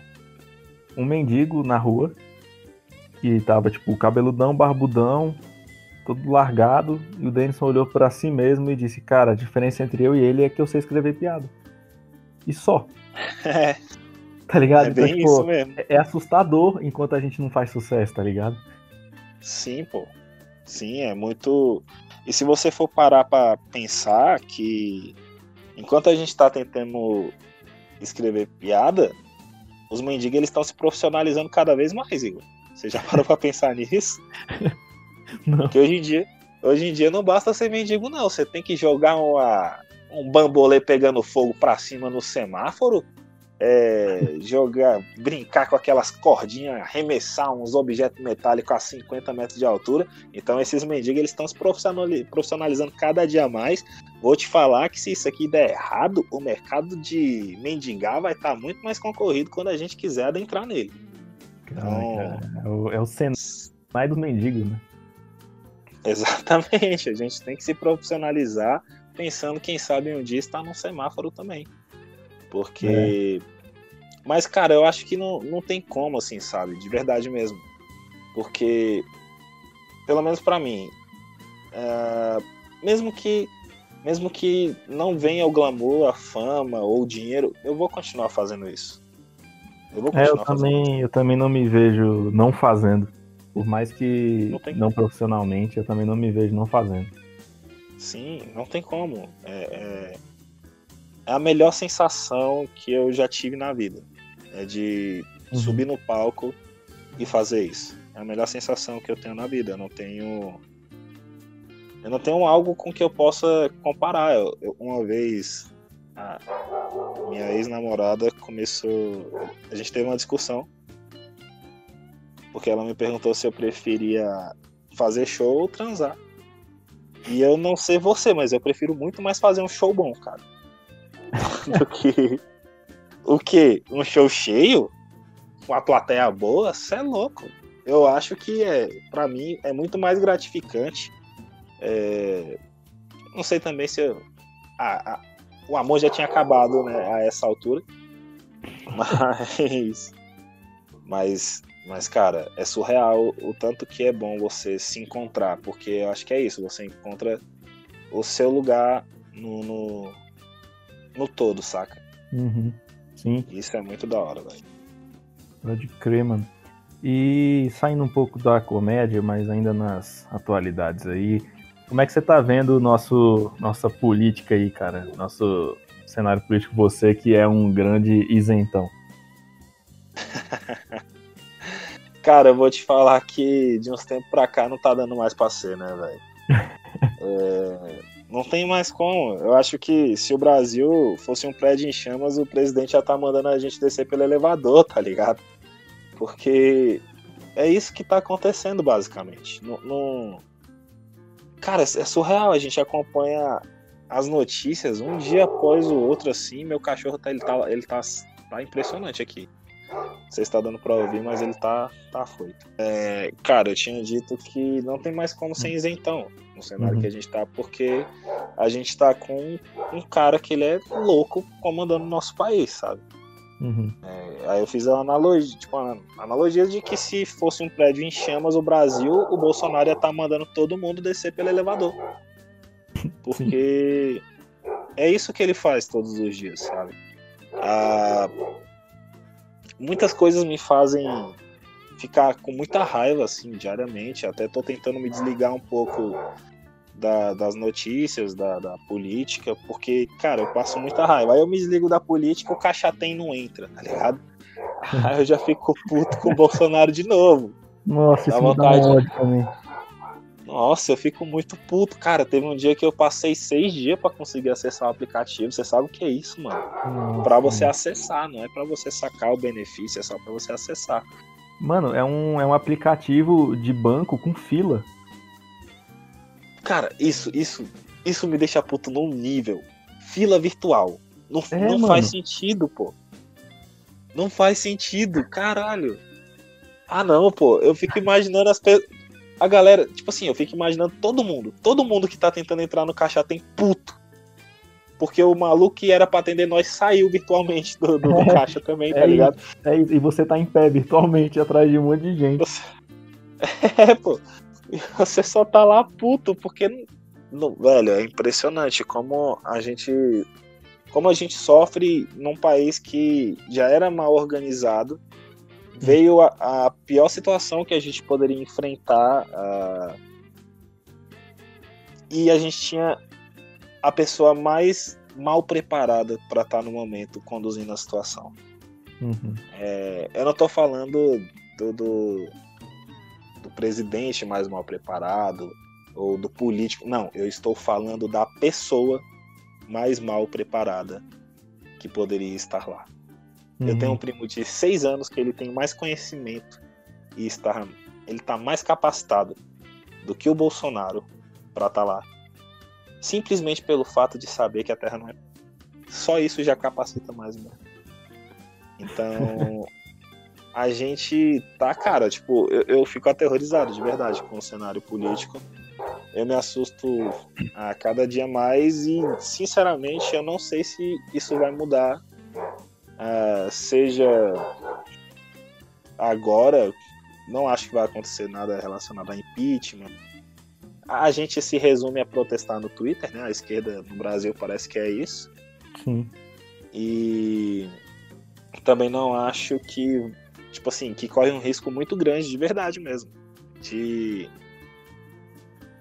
um mendigo na rua e tava, tipo, cabeludão, barbudão, todo largado, e o Denison olhou para si mesmo e disse, cara, a diferença entre eu e ele é que eu sei escrever piada. E só. (laughs) É. Tá ligado? É então, bem tipo, isso mesmo. É, é assustador enquanto a gente não faz sucesso, tá ligado? Sim, pô. Sim, é muito. E se você for parar para pensar que enquanto a gente está tentando escrever piada, os mendigos eles estão se profissionalizando cada vez mais, Igor. Você já (laughs) parou para pensar nisso? Não. Porque hoje em dia, hoje em dia não basta ser mendigo não, você tem que jogar uma, um bambolê pegando fogo para cima no semáforo é, jogar, brincar com aquelas cordinhas, arremessar uns objetos metálicos a 50 metros de altura. Então esses mendigos eles estão se profissionalizando cada dia mais. Vou te falar que se isso aqui der errado, o mercado de mendigar vai estar tá muito mais concorrido quando a gente quiser adentrar nele. Então, é o, é o cenário dos mendigos, né? (laughs) Exatamente, a gente tem que se profissionalizar pensando, quem sabe um dia estar num semáforo também. Porque. É. Mas, cara, eu acho que não, não tem como, assim, sabe? De verdade mesmo. Porque, pelo menos para mim, é... mesmo que mesmo que não venha o glamour, a fama ou o dinheiro, eu vou continuar fazendo isso. Eu vou continuar é, eu também, isso. eu também não me vejo não fazendo. Por mais que não, não profissionalmente, eu também não me vejo não fazendo. Sim, não tem como. É, é, é a melhor sensação que eu já tive na vida. É de uhum. subir no palco e fazer isso. É a melhor sensação que eu tenho na vida. Eu não tenho. Eu não tenho algo com que eu possa comparar. Eu, eu, uma vez, a minha ex-namorada começou. A gente teve uma discussão. Porque ela me perguntou se eu preferia fazer show ou transar. E eu não sei você, mas eu prefiro muito mais fazer um show bom, cara. (laughs) do que. O que? Um show cheio? Com a plateia boa? Você é louco. eu acho que é, para mim é muito mais gratificante. É, não sei também se eu, o amor já tinha acabado né, a essa altura, (laughs) mas, mas, mas cara, é surreal o tanto que é bom você se encontrar, porque eu acho que é isso, você encontra o seu lugar no, no, no todo, saca? Uhum. Sim. Isso é muito da hora, velho. Pode crer, mano. E saindo um pouco da comédia, mas ainda nas atualidades aí, como é que você tá vendo nosso nossa política aí, cara? Nosso cenário político, você que é um grande isentão. (laughs) cara, eu vou te falar que de uns tempos pra cá não tá dando mais pra ser, né, velho? (laughs) é, não tem mais como. Eu acho que se o Brasil fosse um prédio em chamas, o presidente já tá mandando a gente descer pelo elevador, tá ligado? Porque é isso que tá acontecendo, basicamente. Não, não... Cara, é surreal. A gente acompanha as notícias um dia após o outro, assim. Meu cachorro tá, ele tá, ele tá, tá impressionante aqui. Não sei se tá dando pra ouvir, mas ele tá, tá afoito. É, cara, eu tinha dito que não tem mais como ser isentão no cenário uhum. que a gente tá, porque a gente tá com um cara que ele é louco comandando o nosso país, sabe? Uhum. É, aí eu fiz a analogia, tipo, a analogia de que se fosse um prédio em chamas o Brasil, o Bolsonaro ia estar tá mandando todo mundo descer pelo elevador. (laughs) Porque Sim. é isso que ele faz todos os dias, sabe? Ah, muitas coisas me fazem ficar com muita raiva, assim, diariamente. Até tô tentando me desligar um pouco da, das notícias, da, da, política, porque, cara, eu passo muita raiva. Aí eu me desligo da política, o cachatem não entra, tá ligado? (laughs) Aí eu já fico puto com o Bolsonaro de novo. Nossa, dá isso vontade. dá ódio também. Nossa, eu fico muito puto, cara. Teve um dia que eu passei seis dias para conseguir acessar o aplicativo. Você sabe o que é isso, mano? Para você acessar, não é para você sacar o benefício, é só para você acessar. Mano, é um, é um aplicativo de banco com fila. Cara, isso, isso, isso me deixa puto num nível. Fila virtual. Não, é, não faz sentido, pô. Não faz sentido, caralho. Ah, não, pô. Eu fico imaginando as pessoas. A galera, tipo assim, eu fico imaginando todo mundo. Todo mundo que tá tentando entrar no caixa tem puto. Porque o maluco que era pra atender nós saiu virtualmente do, do, do (laughs) caixa também, tá é ligado? É. E você tá em pé virtualmente atrás de um monte de gente. Você... (laughs) É, pô. Você só tá lá puto, porque. No, velho, é impressionante como a gente. Como a gente sofre num país que já era mal organizado. Veio a, a pior situação que a gente poderia enfrentar. Uh, e a gente tinha a pessoa mais mal preparada para estar tá no momento conduzindo a situação. Uhum. É, eu não tô falando do, do, do presidente mais mal preparado ou do político. Não, eu estou falando da pessoa mais mal preparada que poderia estar lá. Uhum. Eu tenho um primo de seis anos que ele tem mais conhecimento e está, ele está mais capacitado do que o Bolsonaro para estar tá lá. Simplesmente pelo fato de saber que a Terra não é. Só isso já capacita mais mesmo. Então, (laughs) a gente tá, cara, tipo, eu, eu, fico aterrorizado de verdade com o cenário político. Eu me assusto a cada dia mais e, sinceramente, eu não sei se isso vai mudar. Uh, seja agora, não acho que vai acontecer nada relacionado a impeachment. A gente se resume a protestar no Twitter, né? A esquerda no Brasil parece que é isso. Sim. E também não acho que tipo assim, que corre um risco muito grande, de verdade mesmo, de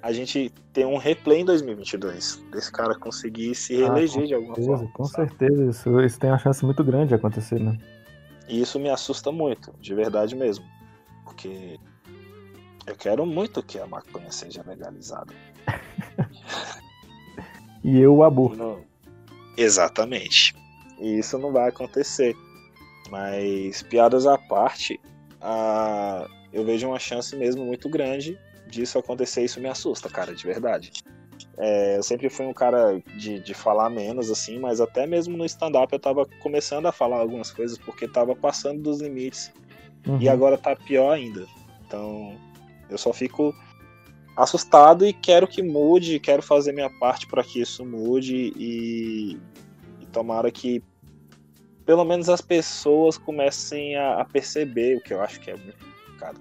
a gente ter um replay em 2022, desse cara conseguir se ah, reeleger ah, de alguma certeza, forma. Com sabe? certeza, isso, isso tem uma chance muito grande de acontecer, né? E isso me assusta muito, de verdade mesmo, porque eu quero muito que a maconha seja legalizada. (laughs) e eu o aborto. Não... Exatamente. E isso não vai acontecer. Mas, piadas à parte, a... eu vejo uma chance mesmo muito grande disso acontecer. Isso me assusta, cara, de verdade. É, eu sempre fui um cara de, de falar menos, assim, mas até mesmo no stand-up eu tava começando a falar algumas coisas porque tava passando dos limites. Uhum. E agora tá pior ainda. Então, eu só fico assustado e quero que mude, quero fazer minha parte para que isso mude e, e, tomara que pelo menos as pessoas comecem a, a, perceber o que eu acho que é muito complicado.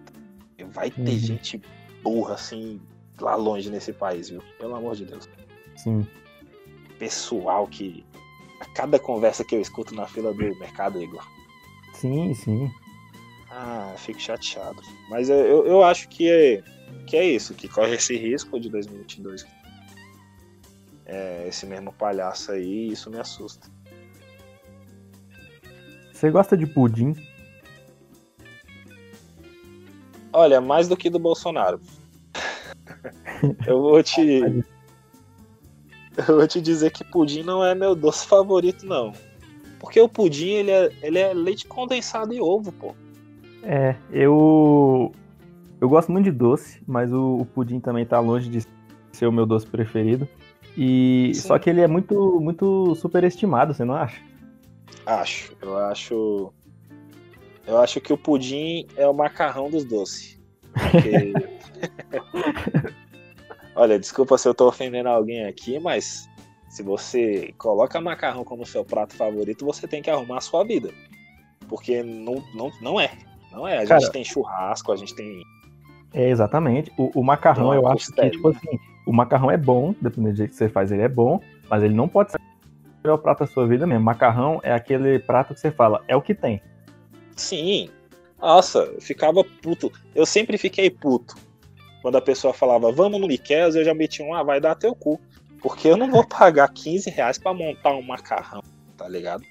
Vai ter uhum. gente burra assim lá longe nesse país, viu? Pelo amor de Deus. Sim. Pessoal que a cada conversa que eu escuto na fila do mercado, Igor. Sim, sim. Ah, fico chateado. Mas eu, eu acho que é, que é isso, que corre esse risco de 2022. É esse mesmo palhaço aí, isso me assusta. Você gosta de pudim? Olha, mais do que do Bolsonaro. (laughs) eu vou te. (laughs) Eu vou te dizer que pudim não é meu doce favorito, não. Porque o pudim, ele é, ele é leite condensado e ovo, pô. É, eu. Eu gosto muito de doce, mas o, o pudim também tá longe de ser o meu doce preferido. E Sim. só que ele é muito muito superestimado, você não acha? Acho. Eu acho eu acho que o pudim é o macarrão dos doces. Porque... (laughs) Olha, desculpa se eu tô ofendendo alguém aqui, mas se você coloca macarrão como seu prato favorito, você tem que arrumar a sua vida. Porque não, não, não é. Não é. A Cara, gente tem churrasco, a gente tem. É, exatamente. O, o macarrão, eu acho que, tipo assim, o macarrão é bom, dependendo do jeito que você faz, ele é bom, mas ele não pode ser o prato da sua vida mesmo. Macarrão é aquele prato que você fala, é o que tem. Sim. Nossa, eu ficava puto. Eu sempre fiquei puto. Quando a pessoa falava, vamos no Miquel, eu já meti um, ah, vai dar teu cu. Porque eu não vou pagar 15 reais pra montar um macarrão, tá ligado?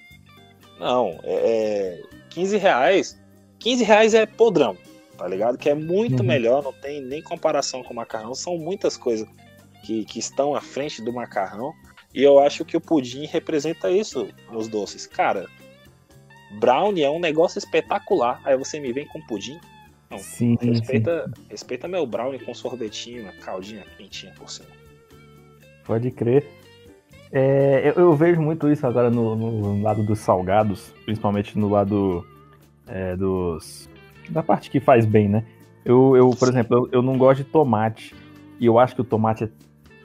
Não, é, 15 é, reais 15 reais é podrão, tá ligado? Que é muito uhum. melhor, não tem nem comparação com o macarrão. São muitas coisas que, que estão à frente do macarrão. E eu acho que o pudim representa isso nos doces. Cara, brownie é um negócio espetacular. Aí você me vem com pudim. Não, sim, respeita, sim. respeita meu brownie com sorvetinho, caldinha quentinha por cima. Pode crer. É, eu, eu, vejo muito isso agora no, no, lado dos salgados, principalmente no lado é, dos da parte que faz bem, né? Eu, eu por exemplo, eu, eu, não gosto de tomate e eu acho que o tomate é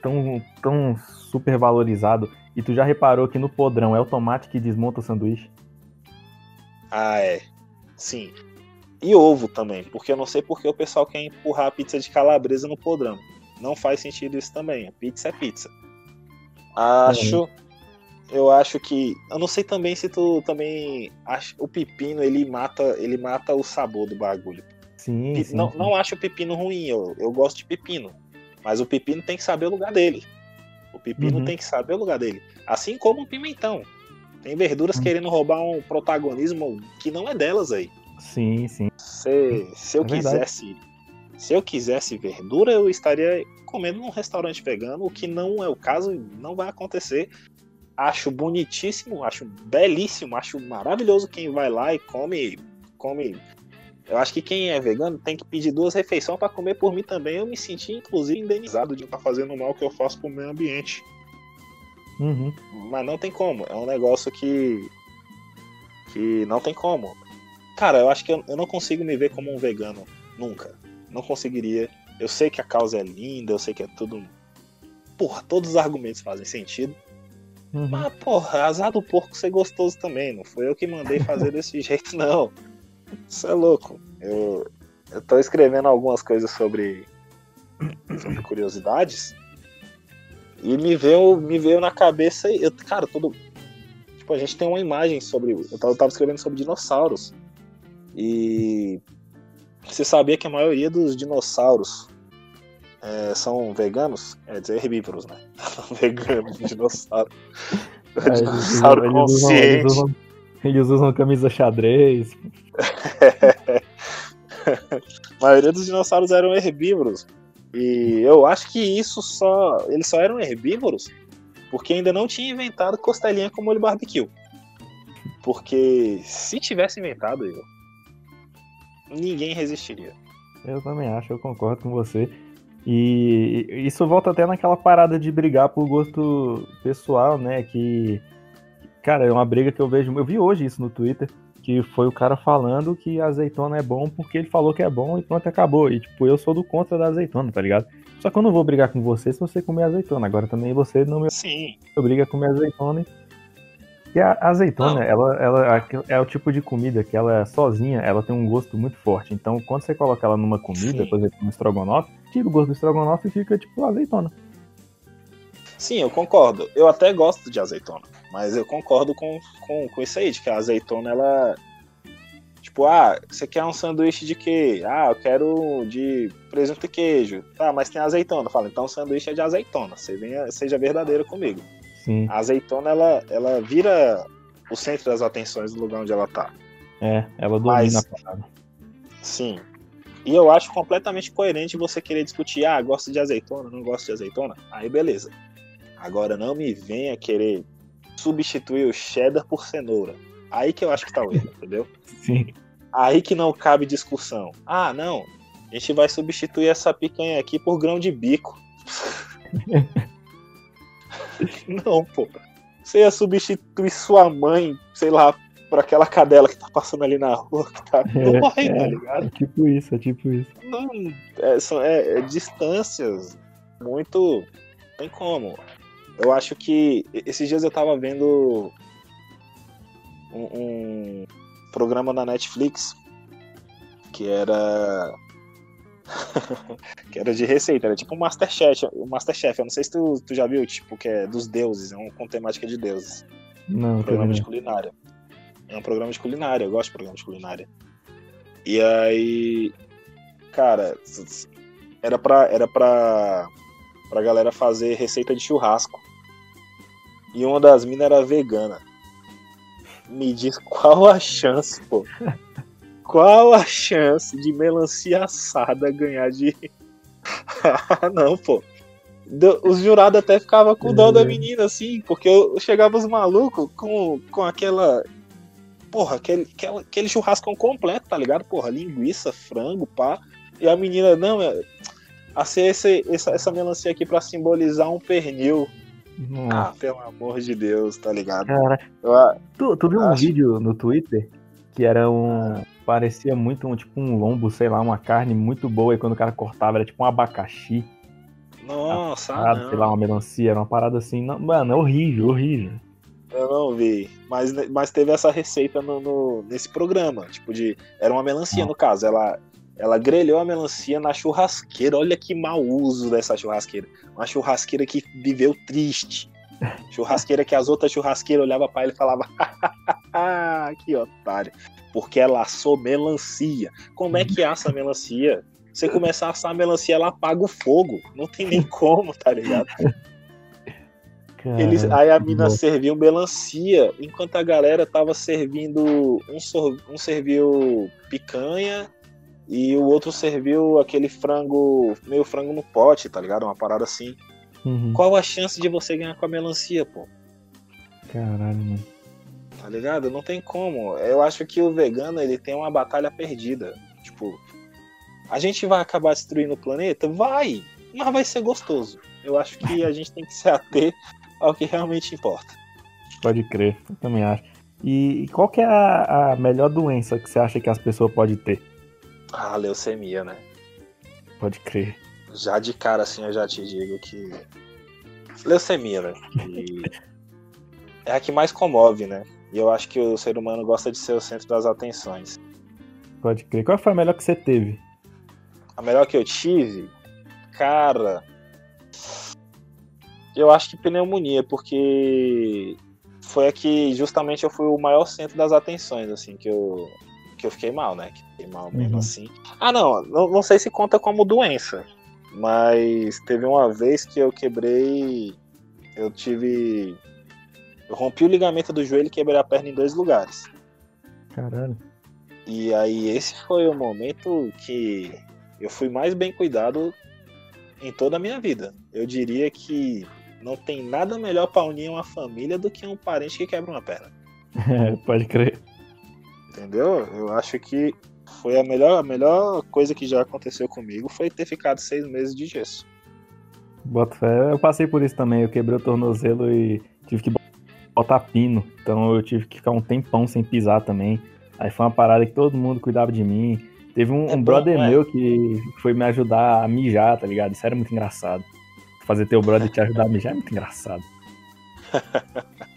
tão, tão super valorizado. E tu já reparou que no podrão é o tomate que desmonta o sanduíche? Ah, é. Sim. E ovo também, porque eu não sei porque o pessoal quer empurrar a pizza de calabresa no podrão. Não faz sentido isso também. A pizza é pizza. Acho. É eu acho que. Eu não sei também se tu também. Acha, o pepino ele mata, ele mata o sabor do bagulho. Sim, sim, não, sim. não acho o pepino ruim, eu, eu gosto de pepino. Mas o pepino tem que saber o lugar dele. O pepino uhum. tem que saber o lugar dele. Assim como o pimentão. Tem verduras uhum. querendo roubar um protagonismo que não é delas aí. Sim, sim. Se, se eu é quisesse. Se eu quisesse verdura, eu estaria comendo num restaurante vegano, o que não é o caso, não vai acontecer acho bonitíssimo, acho belíssimo, acho maravilhoso quem vai lá e come, come. Eu acho que quem é vegano tem que pedir duas refeições para comer por mim também. Eu me senti inclusive indenizado de estar tá fazendo mal que eu faço pro meio ambiente. Uhum. Mas não tem como. É um negócio que que não tem como. Cara, eu acho que eu, eu não consigo me ver como um vegano nunca. Não conseguiria. Eu sei que a causa é linda, eu sei que é tudo. Porra, todos os argumentos fazem sentido. Uhum. Mas, porra, azar do porco ser gostoso também. Não foi eu que mandei fazer (laughs) desse jeito, não. Isso é louco. Eu, eu tô escrevendo algumas coisas sobre, sobre curiosidades. E me veio, me veio na cabeça. Eu, cara, todo. Tipo, a gente tem uma imagem sobre. Eu tava, eu tava escrevendo sobre dinossauros. E. Você sabia que a maioria dos dinossauros é, são veganos, quer dizer, herbívoros, né? (laughs) veganos, (laughs) dinossauro. É, dinossauro eles consciente. Usam, eles, usam, eles usam camisa xadrez. (laughs) a maioria dos dinossauros eram herbívoros. E eu acho que isso só. Eles só eram herbívoros porque ainda não tinha inventado costelinha com molho barbecue. Porque se tivesse inventado, Igor, ninguém resistiria. Eu também acho, eu concordo com você. E isso volta até naquela parada de brigar por gosto pessoal, né? Que, cara, é uma briga que eu vejo. Eu vi hoje isso no Twitter. que foi o cara falando que a azeitona é bom porque ele falou que é bom e pronto, acabou. E tipo, eu sou do contra da azeitona, tá ligado? Só que eu não vou brigar com você se você comer azeitona. Agora também você não me Sim. obriga a comer azeitona. E a azeitona, ela, ela é o tipo de comida que ela sozinha, ela tem um gosto muito forte. Então, quando você coloca ela numa comida, Sim. por exemplo, no estrogonofe, tira o gosto do estrogonofe e fica tipo azeitona. Sim, eu concordo. Eu até gosto de azeitona, mas eu concordo com, com, com isso aí, de que a azeitona, ela. Tipo, ah, você quer um sanduíche de quê? Ah, eu quero de presunto e queijo. Tá, mas tem azeitona. Fala, então o sanduíche é de azeitona. Você venha, seja verdadeiro comigo. Sim, A azeitona, ela, ela vira o centro das atenções do lugar onde ela tá. é, ela domina Mas- a parada. Sim. E eu acho completamente coerente você querer discutir, ah, gosto de azeitona, não gosto de azeitona. Aí beleza. Agora não me venha querer substituir o cheddar por cenoura. Aí que eu acho que tá o erro, entendeu? (laughs) Sim, Aí que não cabe discussão. Ah, não. A gente vai substituir essa picanha aqui por grão de bico. (laughs) não, pô. Você ia substituir sua mãe, sei lá, por aquela cadela que tá passando ali na rua, que tá. Não vai, é. tá ligado? é tipo isso, é tipo isso. Não, é, são é, é distâncias muito. Tem como. Eu acho que esses dias eu tava vendo um, um programa na Netflix que era. (laughs) que era de receita, era tipo um Masterchef, um Masterchef. Eu não sei se tu, tu já viu, tipo, que é dos deuses, é um com temática de deuses. Não, Um programa de vendo. culinária. É um programa de culinária, eu gosto de programa de culinária. E aí, cara, era pra, era pra, pra galera fazer receita de churrasco. E uma das minas era vegana. Me diz qual a chance, pô. Qual a chance de melancia assada ganhar de. (laughs) Ah, não, pô. Os jurados até ficavam com dó da É. menina, assim, porque eu chegava os malucos com, com aquela. Porra, aquele, aquela- aquele churrascão completo, tá ligado? Porra, linguiça, frango, pá. E a menina, não. Assim, esse, essa, essa melancia aqui pra simbolizar um pernil. Nossa. Ah, pelo amor de Deus, tá ligado? Cara, Eu, ah, tu, tu viu um Acho- vídeo no Twitter que era um. Parecia muito um tipo um lombo, sei lá, uma carne muito boa, e quando o cara cortava era tipo um abacaxi, nossa, ah, parada, sei lá, uma melancia, era uma parada assim. Não, mano, é horrível, horrível. eu não vi. Mas, mas teve essa receita no, no- nesse programa. Tipo, de. Era uma melancia, Ah. no caso. Ela, ela grelhou a melancia na churrasqueira. Olha que mau uso dessa churrasqueira. Uma churrasqueira que viveu triste. Churrasqueira que as outras churrasqueiras olhavam pra ele e falavam, (laughs) ah, que otário. Porque ela assou melancia. Como é que assa a melancia? Você começar a assar a melancia, ela apaga o fogo. Não tem nem como, tá ligado? Eles, aí a mina serviu melancia, enquanto a galera tava servindo. Um, um serviu picanha e o outro serviu aquele frango, meio frango no pote, tá ligado? Uma parada assim. Uhum. Qual a chance de você ganhar com a melancia, pô? Caralho, mano. Tá ligado? Não tem como. Eu acho que o vegano ele tem uma batalha perdida. Tipo, a gente vai acabar destruindo o planeta? Vai! Mas vai ser gostoso. Eu acho que a gente tem que se ater ao que realmente importa. Pode crer, eu também acho. E, e qual que é a, a melhor doença que você acha que as pessoas podem ter? Ah, leucemia, né? Pode crer. Já de cara assim eu já te digo que. Leucemia, né? E (laughs) é a que mais comove, né? E eu acho que o ser humano gosta de ser o centro das atenções. Pode crer. Qual foi a melhor que você teve? A melhor que eu tive, cara. Eu acho que pneumonia, porque foi a que justamente eu fui o maior centro das atenções, assim, que eu, que eu fiquei mal, né? Que fiquei mal mesmo Uhum. assim. Ah, não, não, não sei se conta como doença, mas teve uma vez que eu quebrei. Eu tive. Eu rompi o ligamento do joelho e quebrei a perna em dois lugares. Caralho. E aí esse foi o momento que eu fui mais bem cuidado em toda a minha vida. Eu diria que não tem nada melhor para unir uma família do que um parente que quebra uma perna. (laughs) Pode crer. Entendeu? Eu acho que foi a melhor, a melhor coisa que já aconteceu comigo foi ter ficado seis meses de gesso. Bota fé. Eu passei por isso também. Eu quebrei o tornozelo e tive que botar pino. Então eu tive que ficar um tempão sem pisar também. Aí foi uma parada que todo mundo cuidava de mim. Teve um, é um brother bom, é? meu que foi me ajudar a mijar, tá ligado? Isso era muito engraçado. Fazer teu brother te ajudar a mijar é muito engraçado. (laughs)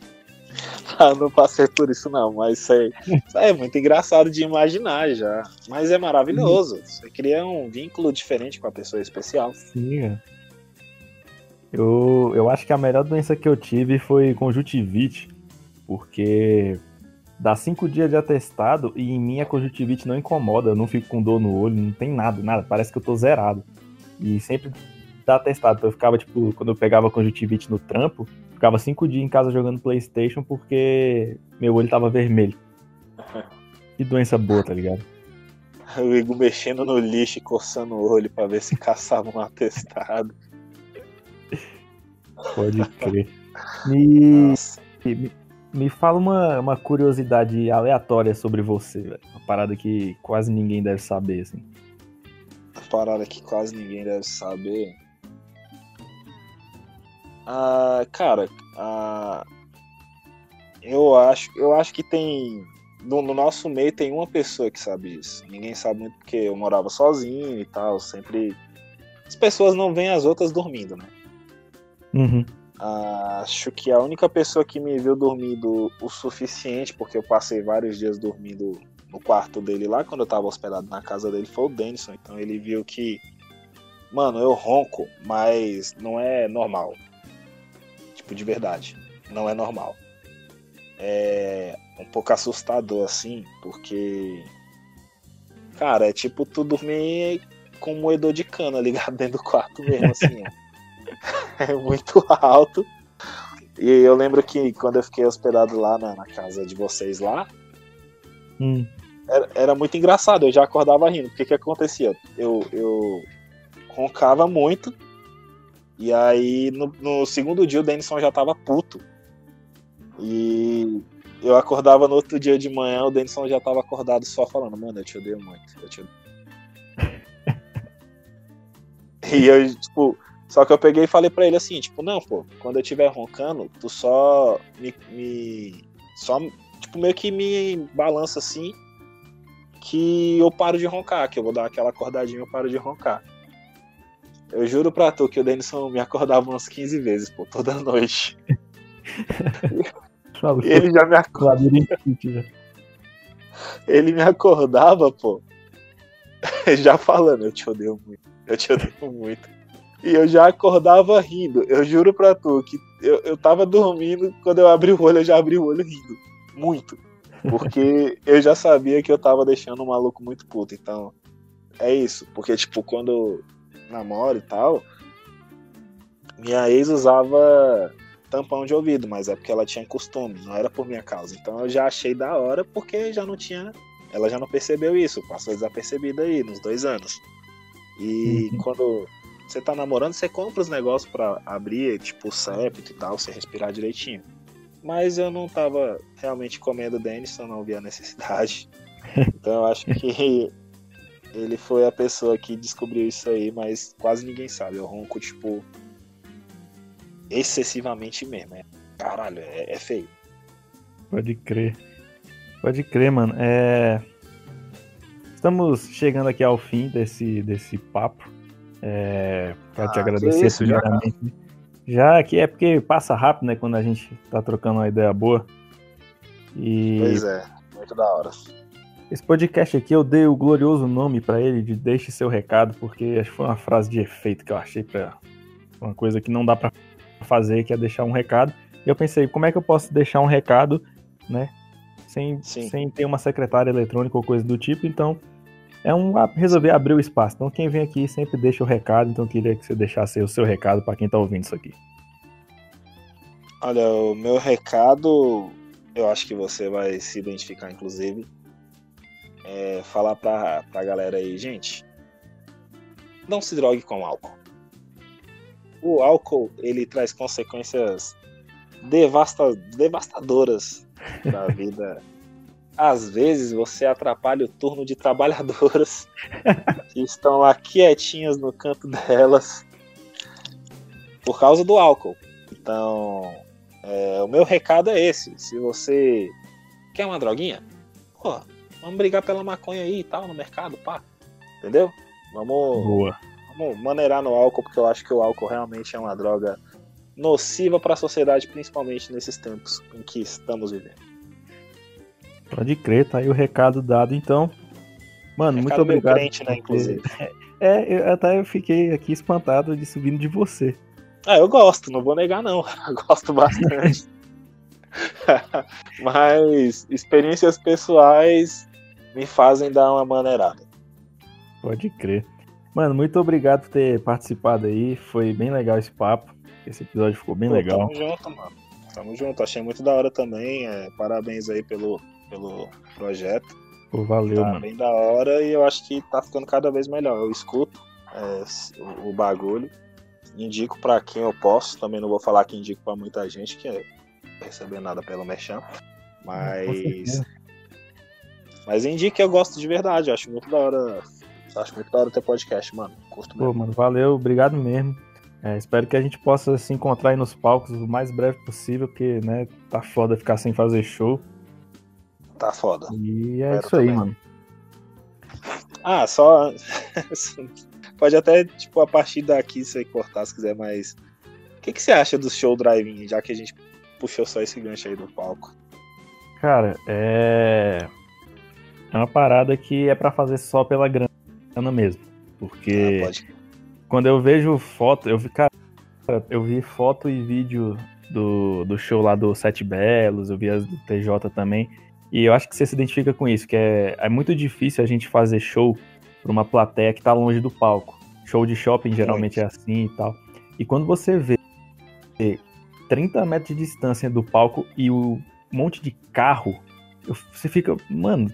(laughs) ah, não passei por isso não, mas isso aí, isso é muito engraçado de imaginar já. Mas é maravilhoso. Você cria um vínculo diferente com a pessoa especial. Sim, é. Eu, eu acho que a melhor doença que eu tive foi conjuntivite, porque dá cinco dias de atestado e em mim a conjuntivite não incomoda, eu não fico com dor no olho, não tem nada, nada, parece que eu tô zerado. E sempre dá atestado, então eu ficava, tipo, quando eu pegava conjuntivite no trampo, ficava cinco dias em casa jogando Playstation porque meu olho tava vermelho. (laughs) Que doença boa, tá ligado? O Igor mexendo no lixo e coçando o olho pra ver se caçava um atestado. Pode (laughs) crer. Me, me, me fala uma, uma curiosidade aleatória sobre você, velho. Uma parada que quase ninguém deve saber, assim. Uma parada que quase ninguém deve saber. Ah, cara, ah, eu acho, eu acho que tem no, no, nosso meio tem uma pessoa que sabe isso. Ninguém sabe muito porque eu morava sozinho e tal. Sempre as pessoas não veem as outras dormindo, né? Uhum. Acho que a única pessoa que me viu dormindo o suficiente, porque eu passei vários dias dormindo no quarto dele lá, quando eu tava hospedado na casa dele, foi o Denison. Então ele viu que, mano, eu ronco, mas não é normal. Tipo, de verdade. Não é normal. É um pouco assustador, assim, porque. Cara, é tipo tu dormir com um moedor de cana ligado dentro do quarto mesmo, assim, (laughs) é muito alto. E eu lembro que quando eu fiquei hospedado lá na, na casa de vocês lá, hum. era, era, muito engraçado, eu já acordava rindo. O que que acontecia? Eu, eu roncava muito, e aí no, no segundo dia o Denison já tava puto. E eu acordava no outro dia de manhã, o Denison já tava acordado só falando, mano, eu te odeio muito, eu te odeio. (laughs) e eu, tipo, só que eu peguei e falei para ele assim, tipo, não, pô, quando eu estiver roncando, tu só me, me, Só, tipo, meio que me balança assim, que eu paro de roncar, que eu vou dar aquela acordadinha e eu paro de roncar. Eu juro pra tu que o Denison me acordava umas 15 vezes, pô, toda (laughs) noite. ele já me acordava. Ele me acordava, pô. (laughs) Já falando, eu te odeio muito. Eu te odeio muito. E eu já acordava rindo. Eu juro pra tu que eu, eu tava dormindo, quando eu abri o olho, eu já abri o olho rindo. Muito. Porque (laughs) eu já sabia que eu tava deixando o maluco muito puto. Então, é isso. Porque, tipo, quando namoro e tal, minha ex usava tampão de ouvido, mas é porque ela tinha costume, não era por minha causa. Então eu já achei da hora porque já não tinha. Ela já não percebeu isso, passou desapercebida aí nos dois anos. E uhum. quando você tá namorando, você compra os negócios para abrir, tipo o septo e tal, você respirar direitinho. Mas eu não tava realmente comendo Denison, não vi a necessidade. (laughs) Então eu acho que ele foi a pessoa que descobriu isso aí, mas quase ninguém sabe. Eu ronco, tipo, excessivamente mesmo. É, caralho, é, é feio. Pode crer. Pode crer, mano. É... Estamos chegando aqui ao fim desse, desse papo. É, para ah, te agradecer isso, primeiramente. Já, já que é porque passa rápido, né? Quando a gente tá trocando uma ideia boa. E... Pois é, muito da hora. Esse podcast aqui eu dei o glorioso nome para ele de Deixe seu recado, porque acho que foi uma frase de efeito que eu achei para uma coisa que não dá para fazer, que é deixar um recado. E eu pensei, como é que eu posso deixar um recado, né? Sem, sem ter uma secretária eletrônica ou coisa do tipo, então é um resolver abrir o espaço. Então quem vem aqui sempre deixa o recado, então eu queria que você deixasse o seu recado para quem está ouvindo isso aqui. Olha, o meu recado, eu acho que você vai se identificar, inclusive, é falar para a galera aí, gente, não se drogue com álcool. O álcool, ele traz consequências devasta devastadoras da (laughs) vida às vezes você atrapalha o turno de trabalhadoras que estão lá quietinhas no canto delas por causa do álcool. Então, é, o meu recado é esse: se você quer uma droguinha, pô, vamos brigar pela maconha aí e tal, no mercado, pá. Entendeu? Vamos, Boa. vamos maneirar no álcool, porque eu acho que o álcool realmente é uma droga nociva para a sociedade, principalmente nesses tempos em que estamos vivendo. Pode crer, tá aí o recado dado então. Mano, muito Recado meio obrigado. crente, né, inclusive. (laughs) É, eu, até eu fiquei aqui espantado de subindo de você. Ah, eu gosto, não vou negar não. (laughs) Eu gosto bastante. (laughs) Mas experiências pessoais me fazem dar uma maneirada. Pode crer. Mano, muito obrigado por ter participado aí. Foi bem legal esse papo. Esse episódio ficou bem Pô, legal. Tamo junto, mano. Tamo junto. Achei muito da hora também. é, parabéns aí pelo, pelo projeto. Pô, valeu, tá mano. bem da hora e eu acho que tá ficando cada vez melhor. Eu escuto é, o, bagulho, indico pra quem eu posso. Também não vou falar que indico pra muita gente, que é receber nada pelo Merchan. Mas. Mas indique eu gosto de verdade. Eu acho muito da hora. Acho muito da hora ter podcast, mano. Curto Pô, mesmo. mano, valeu, obrigado mesmo. É, espero que a gente possa se encontrar aí nos palcos o mais breve possível, porque, né, tá foda ficar sem fazer show. Tá foda. E é Espero isso aí, também. mano. Ah, só. (laughs) Pode até, tipo, a partir daqui você cortar se quiser, mas. O que, que você acha do show drive-in, já que a gente puxou só esse gancho aí do palco? Cara, é. É uma parada que é pra fazer só pela grana mesmo. Porque Ah, quando eu vejo foto, eu vi, cara, eu vi foto e vídeo do, do show lá do Sete Belos, eu vi as do TJ também. E eu acho que você se identifica com isso, que é, é muito difícil a gente fazer show pra uma plateia que tá longe do palco. Show de shopping geralmente é assim e tal. E quando você vê 30 metros de distância do palco e o monte de carro, eu- você fica, mano,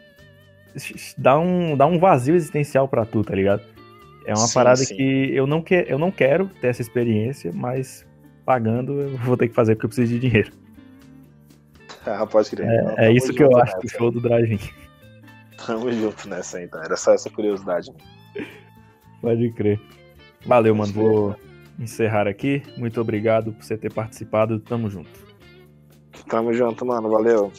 dá um, dá um vazio existencial pra tu, tá ligado? É uma Sim, parada sim. que eu não, que, eu não quero ter essa experiência, mas pagando eu vou ter que fazer porque eu preciso de dinheiro. Ah, pode crer. Não, É isso que eu acho do show do drive-in. Tamo junto nessa, então. Era só essa curiosidade. Pode crer. Valeu, Pode mano. Vou encerrar aqui. Muito obrigado por você ter participado. Tamo junto. Tamo junto, mano. Valeu.